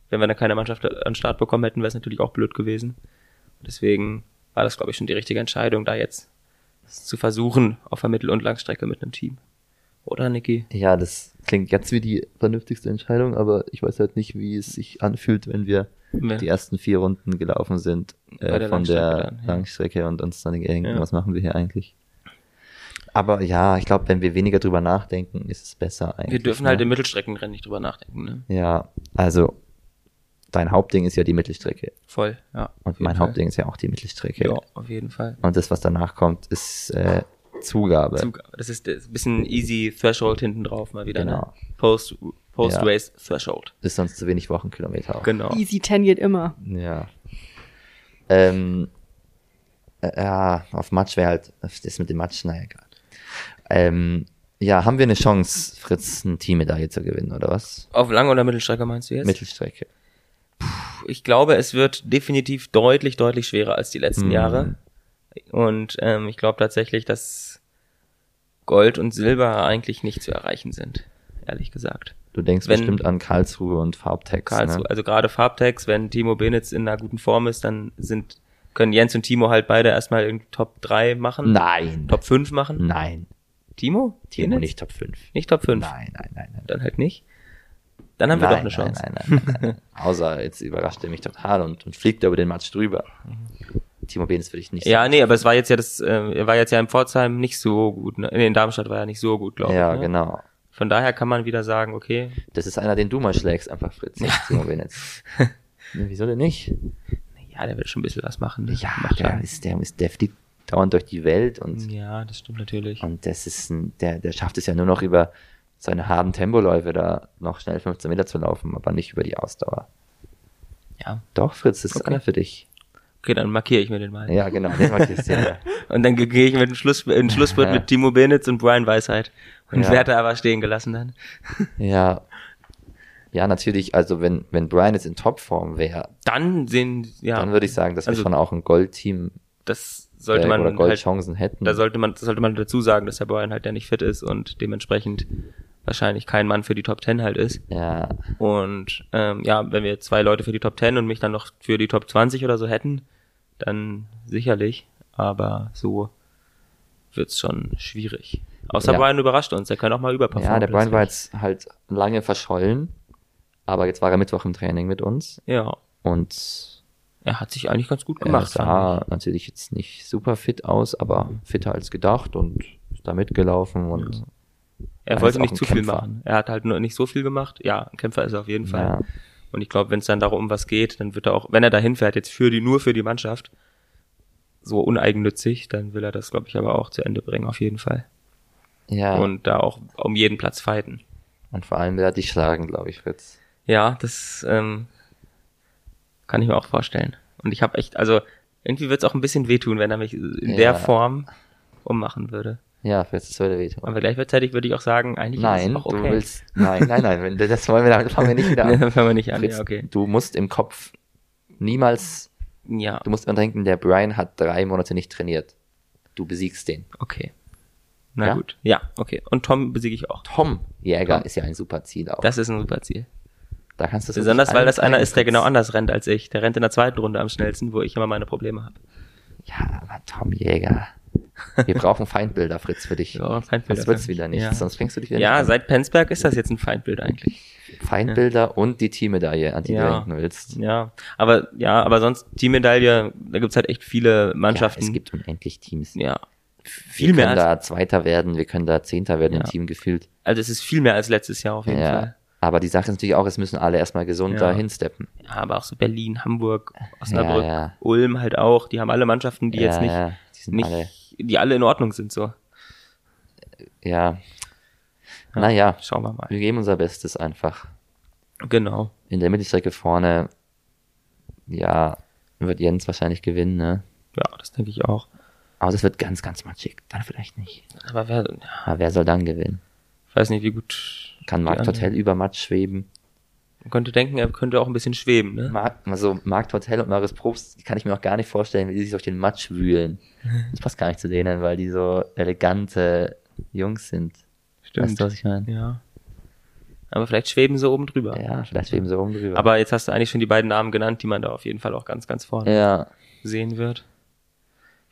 wenn wir dann keine Mannschaft an den Start bekommen hätten, wäre es natürlich auch blöd gewesen. Deswegen war das, glaube ich, schon die richtige Entscheidung, da jetzt zu versuchen auf der Mittel- und Langstrecke mit einem Team. Oder, Niki? ja, das klingt jetzt wie die vernünftigste Entscheidung, aber ich weiß halt nicht, wie es sich anfühlt, wenn wir Ja. die ersten vier Runden gelaufen sind äh, der von der Langstrecke dann, ja. Langstrecke und uns dann denken, Ja. was machen wir hier eigentlich? Aber ja, ich glaube, wenn wir weniger drüber nachdenken, ist es besser eigentlich. Wir dürfen ne? halt im Mittelstreckenrennen nicht drüber nachdenken, ne? Ja, also dein Hauptding ist ja die Mittelstrecke Voll, ja. und mein Fall. Hauptding ist ja auch die Mittelstrecke. Ja, auf jeden Fall. Und das, was danach kommt, ist äh, Zugabe. Zugabe. Das ist ein bisschen easy Threshold hinten drauf mal wieder, Genau. ne? Post, Post-Race Threshold. ist sonst zu wenig Wochenkilometer auch. Genau. Easy 10 geht immer. Ja. Ähm, äh, ja, auf Matsch wäre halt, das mit dem Matsch, naja, egal. Ähm, ja, haben wir eine Chance, Fritz, ein Teammedaille zu gewinnen, oder was? Auf Lang- oder Mittelstrecke meinst du jetzt? Mittelstrecke. ich glaube, es wird definitiv deutlich, deutlich schwerer als die letzten Mhm. Jahre. Und ähm, ich glaube tatsächlich, dass Gold und Silber eigentlich nicht zu erreichen sind, ehrlich gesagt. Du denkst Wenn- bestimmt an Karlsruhe und Karlsruhe, ne? Also gerade Farbtex, wenn Timo Benitz in einer guten Form ist, dann sind können Jens und Timo halt beide erstmal irgendwie Top 3 machen. Nein. Top 5 machen. Nein. Timo? Timo Benitz? nicht Top 5. Nicht Top 5. Nein, nein, nein, nein. Dann halt nicht. Dann haben wir nein, doch eine Chance. Nein, nein, nein, nein. Außer jetzt überrascht er mich total und, und fliegt über den Matsch drüber. Timo Benz würde ich nicht Ja, nee, aber es war jetzt ja das, äh, er war jetzt ja in Pforzheim nicht so gut. Ne? Nee, in Darmstadt war er nicht so gut, glaube Ja, ich. Ne? genau. Von daher kann man wieder sagen, okay, Das ist einer, den du mal schlägst, einfach Fritz. Nicht Timo Benetz. ja, wieso denn nicht? ja, der wird schon ein bisschen was machen. Ne? Ja, Macht der er. ist, der ist, der fliegt dauernd durch die Welt und, Ja, das stimmt natürlich. und das ist ein, der, der schafft es ja nur noch über seine harten Tempoläufe da noch schnell 15 Meter zu laufen, aber nicht über die Ausdauer. Ja. Doch, Fritz, das ist Okay. einer für dich. Okay, dann markiere ich mir den mal. Ja, genau, den markierst du ja. Und dann ge- gehe ich mit dem Schluss, in Schlussspurt Ja. mit Timo Benitz und Brian Weisheit. Und Ja. werde aber stehen gelassen dann. Ja. Ja, natürlich, also wenn, wenn Brian jetzt in Topform wäre, Dann sehen, ja, dann würde ich sagen, dass Also- wir schon auch ein Goldteam das sollte äh, man oder halt, Goldchancen hätten. da sollte man, sollte man dazu sagen, dass der Brian halt ja nicht fit ist und dementsprechend wahrscheinlich kein Mann für die Top 10 halt ist. ja, Und ähm, ja, wenn wir zwei Leute für die Top 10 und mich dann noch für die Top 20 oder so hätten, dann sicherlich. Aber so wird's schon schwierig. Außer Ja. Brian überrascht uns, der kann auch mal überperformen. ja, der Brian war jetzt halt lange verschollen, aber jetzt war er Mittwoch im Training mit uns Ja, und er hat sich eigentlich ganz gut er gemacht. fand sah natürlich jetzt nicht super fit aus, aber fitter als gedacht und ist da mitgelaufen und Er Er wollte nicht zu viel Kämpfer. machen. Er hat halt nur nicht so viel gemacht. Ja, ein Kämpfer ist er auf jeden Fall. Ja. Und ich glaube, wenn es dann darum um was geht, dann wird er auch, wenn er dahin fährt, jetzt für die, nur für die Mannschaft, so uneigennützig, dann will er das, glaube ich, aber auch zu Ende bringen, auf jeden Fall. ja, und, Und da auch um jeden Platz fighten. vor allem will er dich schlagen, glaube ich, Fritz. Ja, das ähm, kann ich mir auch vorstellen. Und ich habe echt, also irgendwie wird es auch ein bisschen wehtun, wenn er mich in Ja. der Form ummachen würde. Ja, das würde wehtun. Aber gleichzeitig würde ich auch sagen, eigentlich Nein, ist es auch okay. du willst, nein, nein, nein, das wollen wir, damit fangen wir nicht wieder Nee, an. dann fangen wir nicht an. Fritz, Ja, okay. du musst im Kopf niemals, Ja, du musst immer denken, der Brian hat drei Monate nicht trainiert. Du besiegst den. okay. Na Ja? gut. Ja, okay. Und Tom besiege ich auch. Tom Jäger Tom. ist ja ein super Ziel auch. Das ist ein super Ziel. Da kannst du es Besonders, weil das einer ist, der genau anders rennt als ich. Der rennt in der zweiten Runde am schnellsten, wo ich immer meine Probleme habe. Ja, aber Tom Jäger. Wir brauchen Feindbilder, Fritz, für dich. Ja, ein Feindbild das wird's wieder nicht, Ja. sonst bringst du dich wieder Ja, nicht seit Penzberg ist das jetzt ein Feindbild eigentlich. Feindbilder und die Teammedaille, an die du Ja. denken willst. Ja, aber ja, aber sonst Teammedaille, da gibt's halt echt viele Mannschaften. Ja, es gibt unendlich Teams. ja wir viel mehr können als, da Zweiter werden, wir können da Zehnter werden Ja. im Team gefühlt. also es ist viel mehr als letztes Jahr auf jeden Ja. Fall. Aber die Sache ist natürlich auch, es müssen alle erstmal gesund Ja. da hinsteppen. Ja, aber auch so Berlin, Hamburg, Osnabrück, Ja, ja. Ulm halt auch. Die haben alle Mannschaften, die ja, jetzt nicht, ja, die nicht alle, die alle in Ordnung sind so. ja. Naja, Schauen wir mal. wir geben unser Bestes einfach. Genau. In der Mittelstrecke vorne, ja, wird Jens wahrscheinlich gewinnen, ne? Ja, das denke ich auch. Aber das wird ganz, ganz matschig. Dann vielleicht nicht. Aber wer, ja, Aber wer soll dann gewinnen? Ich weiß nicht, wie gut. Kann Marc Tortell über Matsch schweben? Man könnte denken, er könnte auch ein bisschen schweben, ne? Marc, also Marc Tortell und Marius Probst, die kann ich mir auch gar nicht vorstellen, wie die sich durch den Matsch wühlen. Das passt gar nicht zu denen, weil die so elegante Jungs sind. Weißt du, was ich meine? Ja. Aber vielleicht schweben sie oben drüber. Ja, vielleicht schweben sie oben drüber. Aber jetzt hast du eigentlich schon die beiden Namen genannt, die man da auf jeden Fall auch ganz, ganz vorne ja, sehen wird.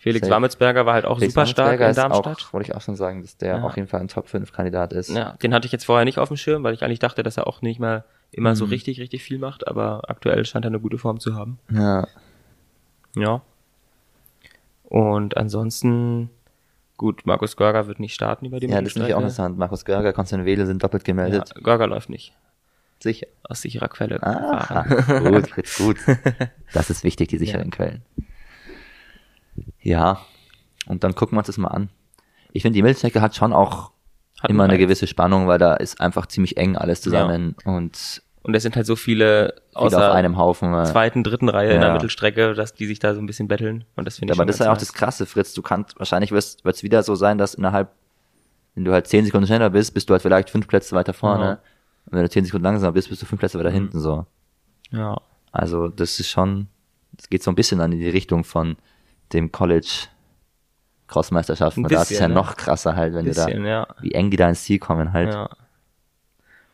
Felix. Wamelsberger war halt auch Felix super stark in Darmstadt. Auch, wollte ich auch schon sagen, dass der Ja. auf jeden Fall ein Top 5 Kandidat ist. Ja, den hatte ich jetzt vorher nicht auf dem Schirm, weil ich eigentlich dachte, dass er auch nicht mal immer so Mhm. richtig, richtig viel macht, aber aktuell scheint er eine gute Form zu haben. ja. Ja. Und ansonsten, gut, Markus Görger wird nicht starten über die Ja, das ist natürlich auch interessant. Markus Görger, Konstantin Wehle sind doppelt gemeldet. Ja, Görger läuft nicht. Sicher. Aus sicherer Quelle. Ah, gut, gut. Das ist wichtig, die sicheren Quellen. Ja, und dann gucken wir uns das mal an. Ich finde, die Mittelstrecke hat schon auch Hat immer eine gewisse Spannung, weil da ist einfach ziemlich eng alles zusammen und Und es sind halt so viele viel außer auf einem Haufen. äh, zweiten, dritten Reihe in der Ja. Mittelstrecke, dass die sich da so ein bisschen betteln. Und das finde ich Aber das ist ja auch das Krasse, Fritz. Du kannst, wahrscheinlich wird es wieder so sein, dass innerhalb, wenn du halt 10 Sekunden schneller bist, bist du halt vielleicht fünf Plätze weiter vorne. Ja. Und wenn du 10 Sekunden langsamer bist, bist du fünf Plätze weiter Mhm. hinten so. Ja. Also das ist schon, es geht so ein bisschen dann in die Richtung von dem College Crossmeisterschaften. Da ist es ja ne? noch krasser halt, wenn Bisschen, du ja. da, wie eng die da ins Ziel kommen halt. ja.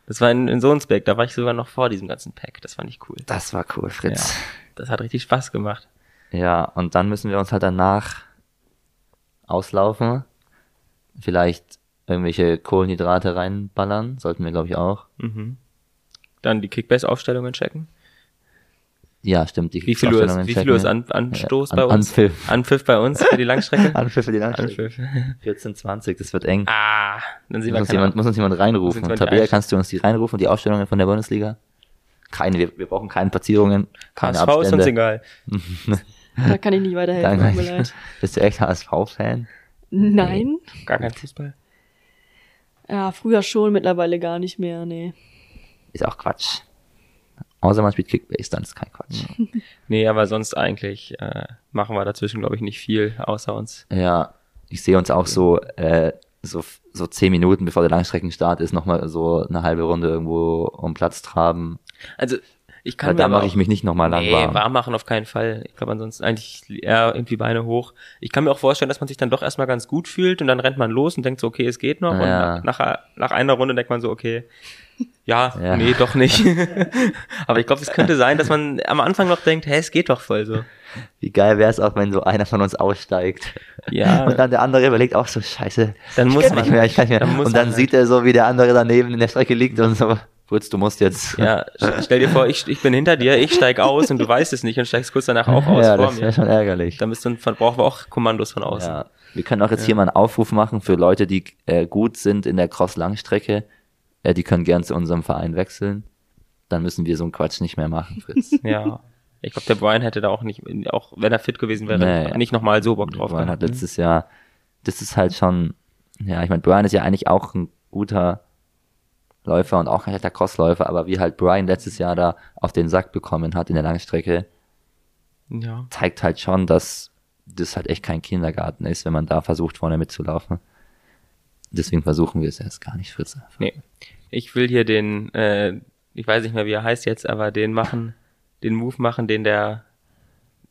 Das war in, in Sohnsbeck, da war ich sogar noch vor diesem ganzen Pack. Das fand ich cool. Das war cool, Ja. Fritz. Das hat richtig Spaß gemacht. Ja. und dann müssen wir uns halt danach auslaufen. Vielleicht irgendwelche Kohlenhydrate reinballern, sollten wir glaube ich auch. Mhm. Dann die Kickbase-Aufstellungen checken. Ja, stimmt. Die Wie viel Uhr ist, wie viel Uhr ist wir. An, Anstoß Ja, bei an- uns? Anpfiff. Anpfiff bei uns für die Langstrecke? Anpfiff für die Langstrecke. Anpfiff. 14:20, das wird eng. Ah, dann sehen muss, wir uns jemand, muss uns jemand reinrufen. Tabea, kannst du uns die reinrufen, die Aufstellungen von der Bundesliga? Keine, wir, wir brauchen keine Platzierungen, keine HSV ist uns Abstände. egal. Da kann ich nicht weiterhelfen, tut mir Danke. leid. Bist du echt HSV-Fan? Nein. Gar kein Fußball. Ja, früher schon, mittlerweile gar nicht mehr, nee. Ist auch Quatsch. Außer man spielt Kickbase, dann ist kein Quatsch. Nee, aber sonst eigentlich äh, machen wir dazwischen, glaube ich, nicht viel, außer uns. Ja, ich sehe uns auch so, äh, so, so zehn Minuten bevor der Langstreckenstart ist, nochmal so eine halbe Runde irgendwo um Platz traben. Also ich kann Weil mir da mache ich mich nicht nochmal lang nee, warm. warm machen auf keinen Fall. Ich glaube ansonsten eigentlich eher irgendwie Beine hoch. Ich kann mir auch vorstellen, dass man sich dann doch erstmal ganz gut fühlt und dann rennt man los und denkt so, okay, es geht noch. Ja. Und nach, nach, nach einer Runde denkt man so, okay, ja, Ja. nee, doch nicht. aber ich glaube, es könnte sein, dass man am Anfang noch denkt, hä, es geht doch voll so. Wie geil wäre es auch, wenn so einer von uns aussteigt. Ja. Und dann der andere überlegt auch so, scheiße, Dann muss man. nicht mehr, ich kann nicht mehr. Dann Und dann man sieht er so, wie der andere daneben in der Strecke liegt und so, Fritz, du musst jetzt. Ja, stell dir vor, ich, ich bin hinter dir, ich steig aus und du weißt es nicht und steigst kurz danach auch aus ja vor das wäre mir. schon ärgerlich. Da müssen, brauchen wir auch Kommandos von außen. Ja. Wir können auch jetzt hier mal einen Aufruf machen für Leute, die äh, gut sind in der Cross-Langstrecke. Äh, die können gern zu unserem Verein wechseln. Dann müssen wir so einen Quatsch nicht mehr machen, Fritz. Ja. Ich glaube, der Brian hätte da auch nicht, auch wenn er fit gewesen wäre, Nee. nicht nochmal so Bock drauf Brian gehabt. hat letztes Jahr, das ist halt schon, ja, ich meine, Brian ist ja eigentlich auch ein guter Läufer und auch ein echter Crossläufer, aber wie halt Brian letztes Jahr da auf den Sack bekommen hat in der Langstrecke, Ja. zeigt halt schon, dass das halt echt kein Kindergarten ist, wenn man da versucht, vorne mitzulaufen. Deswegen versuchen wir es erst gar nicht, Fritz. Nee. Ich will hier den, äh, ich weiß nicht mehr, wie er heißt jetzt, aber den machen, den Move machen, den der,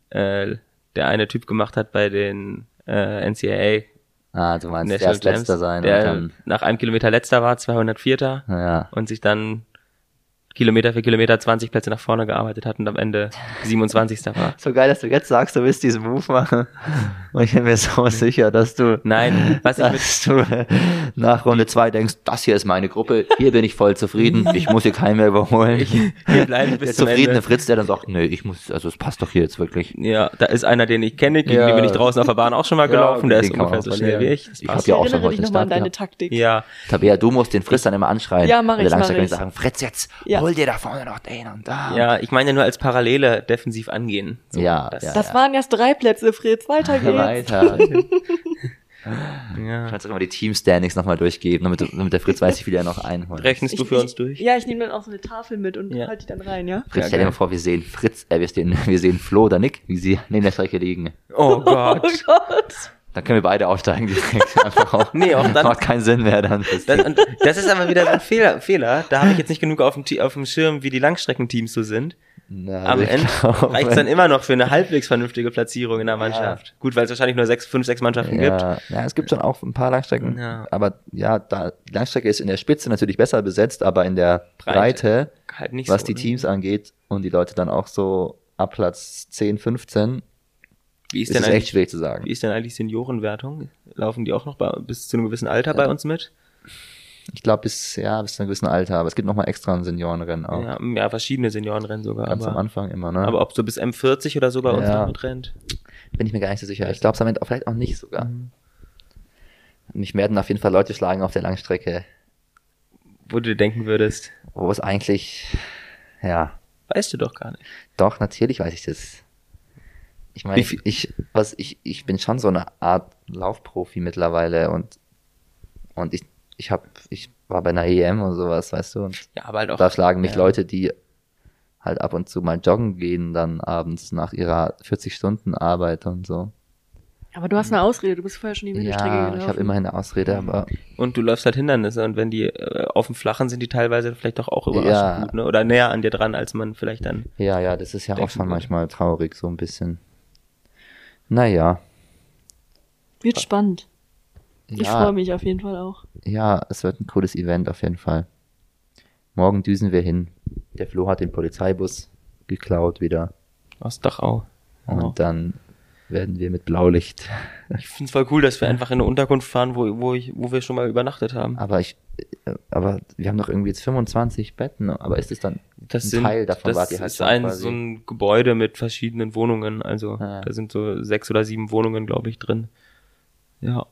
äh, der eine Typ gemacht hat bei den äh, NCAA Ah, du meinst National erst letzter sein der dann, nach einem Kilometer letzter war, 204. naja. und sich dann Kilometer für Kilometer 20 Plätze nach vorne gearbeitet hat und am Ende 27. war. So geil, dass du jetzt sagst, du willst diesen Move machen. Und ich bin mir so sicher, dass du, Nein, was ich mit, dass du nach Runde zwei denkst, das hier ist meine Gruppe, hier bin ich voll zufrieden, ich muss hier keinen mehr überholen. wir bleiben der bis zum zufriedene Ende. Fritz, der dann sagt, nee, ich muss, also es passt doch hier jetzt wirklich. Ja, da ist einer, den ich kenne, gegen Ja. den bin ich draußen auf der Bahn auch schon mal gelaufen, der den ist ungefähr auch so schnell wie ich. Das Ich passt. hab ja auch schon heute nochmal an Start deine. Taktik. Ja, Tabea, du musst den Fritz dann immer anschreien. Ja, mach der ich, mach ich. sagen, Fritz jetzt, Ja. Hol dir da vorne noch den und da. ja, ich meine nur als Parallele defensiv angehen. So, Ja, das, ja. Das waren erst drei Plätze, Fritz. Weiter geht's. Weiter. ja. Kannst du immer die Team-Standings nochmal durchgeben, damit, du- damit der Fritz weiß, wie viel er noch einholt. Rechnest du Ich- für ich- uns durch? Ja, ich nehme dann auch so eine Tafel mit und Ja. halte die dann rein, ja? Fritz, stell dir mal vor, wir sehen Fritz, äh, wir sehen, wir sehen Flo oder Nick, wie sie neben der Strecke liegen. Oh Oh Gott. Dann können wir beide aufsteigen direkt. Einfach auch. Nee, auch dann- Macht keinen Sinn mehr dann. Das, Das, und das ist aber wieder so ein Fehler. Fehler. Da habe ich jetzt nicht genug auf dem, auf dem Schirm, wie die Langstreckenteams so sind. Na, Am Ende reicht dann immer noch für eine halbwegs vernünftige Platzierung in der Mannschaft. Gut, weil es wahrscheinlich nur sechs, fünf, sechs Mannschaften gibt. ja, ja, es gibt schon auch ein paar Langstrecken. Ja. Aber ja, da, die Langstrecke ist in der Spitze natürlich besser besetzt, aber in der Breite. Breite, Halt nicht was so, die ne? Teams angeht und die Leute dann auch so ab Platz 10, 15, Wie ist, ist denn es echt eigentlich, schwierig zu sagen. wie ist denn eigentlich Seniorenwertung? Laufen die auch noch bei, bis zu einem gewissen Alter bei uns mit? Ich glaube bis, ja, bis zu einem gewissen Alter, aber es gibt nochmal extra ein Seniorenrennen auch. Ja, ja, verschiedene Seniorenrennen sogar. Ganz am Aber, Anfang immer, ne? aber ob so bis M40 oder so bei uns Ja. noch mitrennt? Bin ich mir gar nicht so sicher. Ich glaube es am vielleicht auch nicht sogar. Mhm. Mich werden auf jeden Fall Leute schlagen auf der Langstrecke, Wo du dir denken würdest, wo es eigentlich, ja, weißt du doch gar nicht. doch, natürlich weiß ich das. Ich meine, Wie ich, viel- ich, was, ich, ich bin schon so eine Art Laufprofi mittlerweile und, und ich, ich hab, ich war bei einer EM und sowas, weißt du, und Ja, aber halt auch. da schlagen mich ja. Leute, die halt ab und zu mal joggen gehen, dann abends nach ihrer 40 Stunden Arbeit und so. Aber du hast eine Ausrede, du bist vorher schon die Mittelstrecke Ja, gelaufen. ich habe immerhin eine Ausrede, aber Und du läufst halt Hindernisse und wenn die äh, auf dem Flachen sind, die teilweise vielleicht doch auch überraschend Ja. gut, ne? Oder näher an dir dran, als man vielleicht dann. Ja, ja, das ist ja auch schon würde. manchmal traurig, so ein bisschen. Naja. Wird spannend. Ich ja, freue mich auf jeden Fall auch. Ja, es wird ein cooles Event auf jeden Fall. Morgen düsen wir hin. Der Flo hat den Polizeibus geklaut wieder. Aus Dachau. Und Genau. dann werden wir mit Blaulicht. Ich find's voll cool, dass wir einfach in eine Unterkunft fahren, wo, wo, ich, wo wir schon mal übernachtet haben. Aber ich, äh, aber wir haben doch irgendwie jetzt 25 Betten. Aber ist es dann Das ein sind, Teil davon das halt ist ein, quasi? so ein Gebäude mit verschiedenen Wohnungen. Also Ah. da sind so sechs oder sieben Wohnungen, glaube ich, drin. Ja.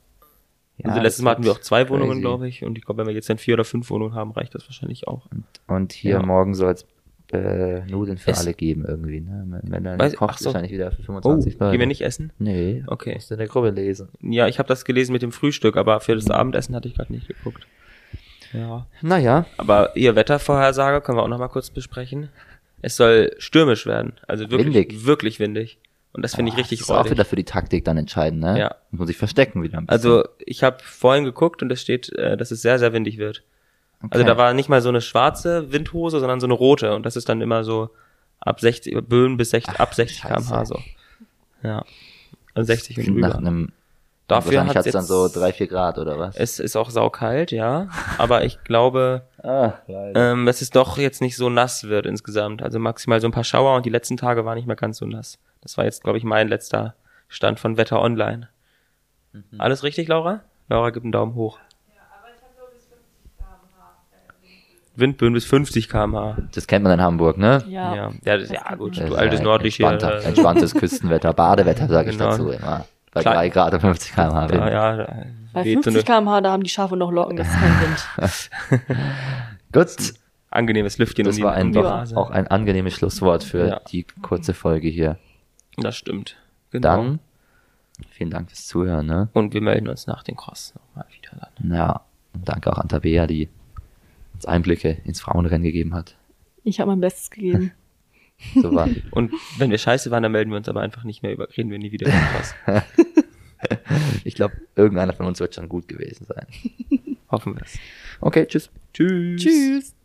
Ja, also letztes Mal hatten wir auch zwei Wohnungen, glaube ich. Und ich glaube, wenn wir jetzt dann vier oder fünf Wohnungen haben, reicht das wahrscheinlich auch. Und hier Ja. morgen soll es äh, Nudeln für Es- alle geben irgendwie. Ne? Wenn dann Weiß- kocht so. wahrscheinlich wieder für Oh, 25 Leute. gehen wir nicht essen? Nee, Okay. musst du in der Gruppe lesen. Ja, ich habe das gelesen mit dem Frühstück, aber für das Abendessen hatte ich gerade nicht geguckt. Ja. Naja, Aber ihr Wettervorhersage können wir auch noch mal kurz besprechen. es soll stürmisch werden. Also wirklich, Windig. wirklich windig. Und das finde ich Ah, richtig das ist auch wieder für die Taktik dann entscheidend, ne? Ja. Muss sich verstecken wieder ein bisschen. Also ich habe vorhin geguckt und es steht, äh, dass es sehr, sehr windig wird. Also Okay. da war nicht mal so eine schwarze Windhose, sondern so eine rote. Und das ist dann immer so ab 60, Böen bis 60, ab 60 Scheiße. km/h so. Ja. Also 60 und Klingt nach einem, Dafür hat's hat's dann so drei, vier Grad oder was? Es ist auch saukalt, ja. Aber ich glaube, ah, ähm, dass es doch jetzt nicht so nass wird insgesamt. Also maximal so ein paar Schauer und die letzten Tage waren nicht mehr ganz so nass. Das war jetzt, glaube ich, mein letzter Stand von Wetter Online. Mhm. Alles richtig, Laura? Laura gibt einen Daumen hoch. Windböen bis 50 km/h. Das kennt man in Hamburg, ne? Ja. Ja, ja, das, Das ja gut, man. du Das altes ist nordlich hier. entspannter, äh, entspanntes Küstenwetter, Badewetter, sage ich Genau. dazu immer. Bei Klar. 3 Grad und 50 km/h Wind. Ja, ja, da Bei weht so 50 eine km/h, da haben die Schafe noch Locken, das ist kein Wind. Gut, angenehmes Lüftchen das um die, war ein, doch auch ein angenehmes Schlusswort für Ja. die kurze Folge hier. Das stimmt. Genau. Dann, vielen Dank fürs Zuhören, ne? Und wir melden uns nach dem Cross nochmal wieder dann. Ja, und danke auch an Tabea, die uns Einblicke ins Frauenrennen gegeben hat. Ich habe mein Bestes gegeben. so war. Und wenn wir scheiße waren, dann melden wir uns aber einfach nicht mehr über, reden wir nie wieder über was. ich glaube, irgendeiner von uns wird schon gut gewesen sein. Hoffen wir es. Okay, tschüss. Tschüss. Tschüss.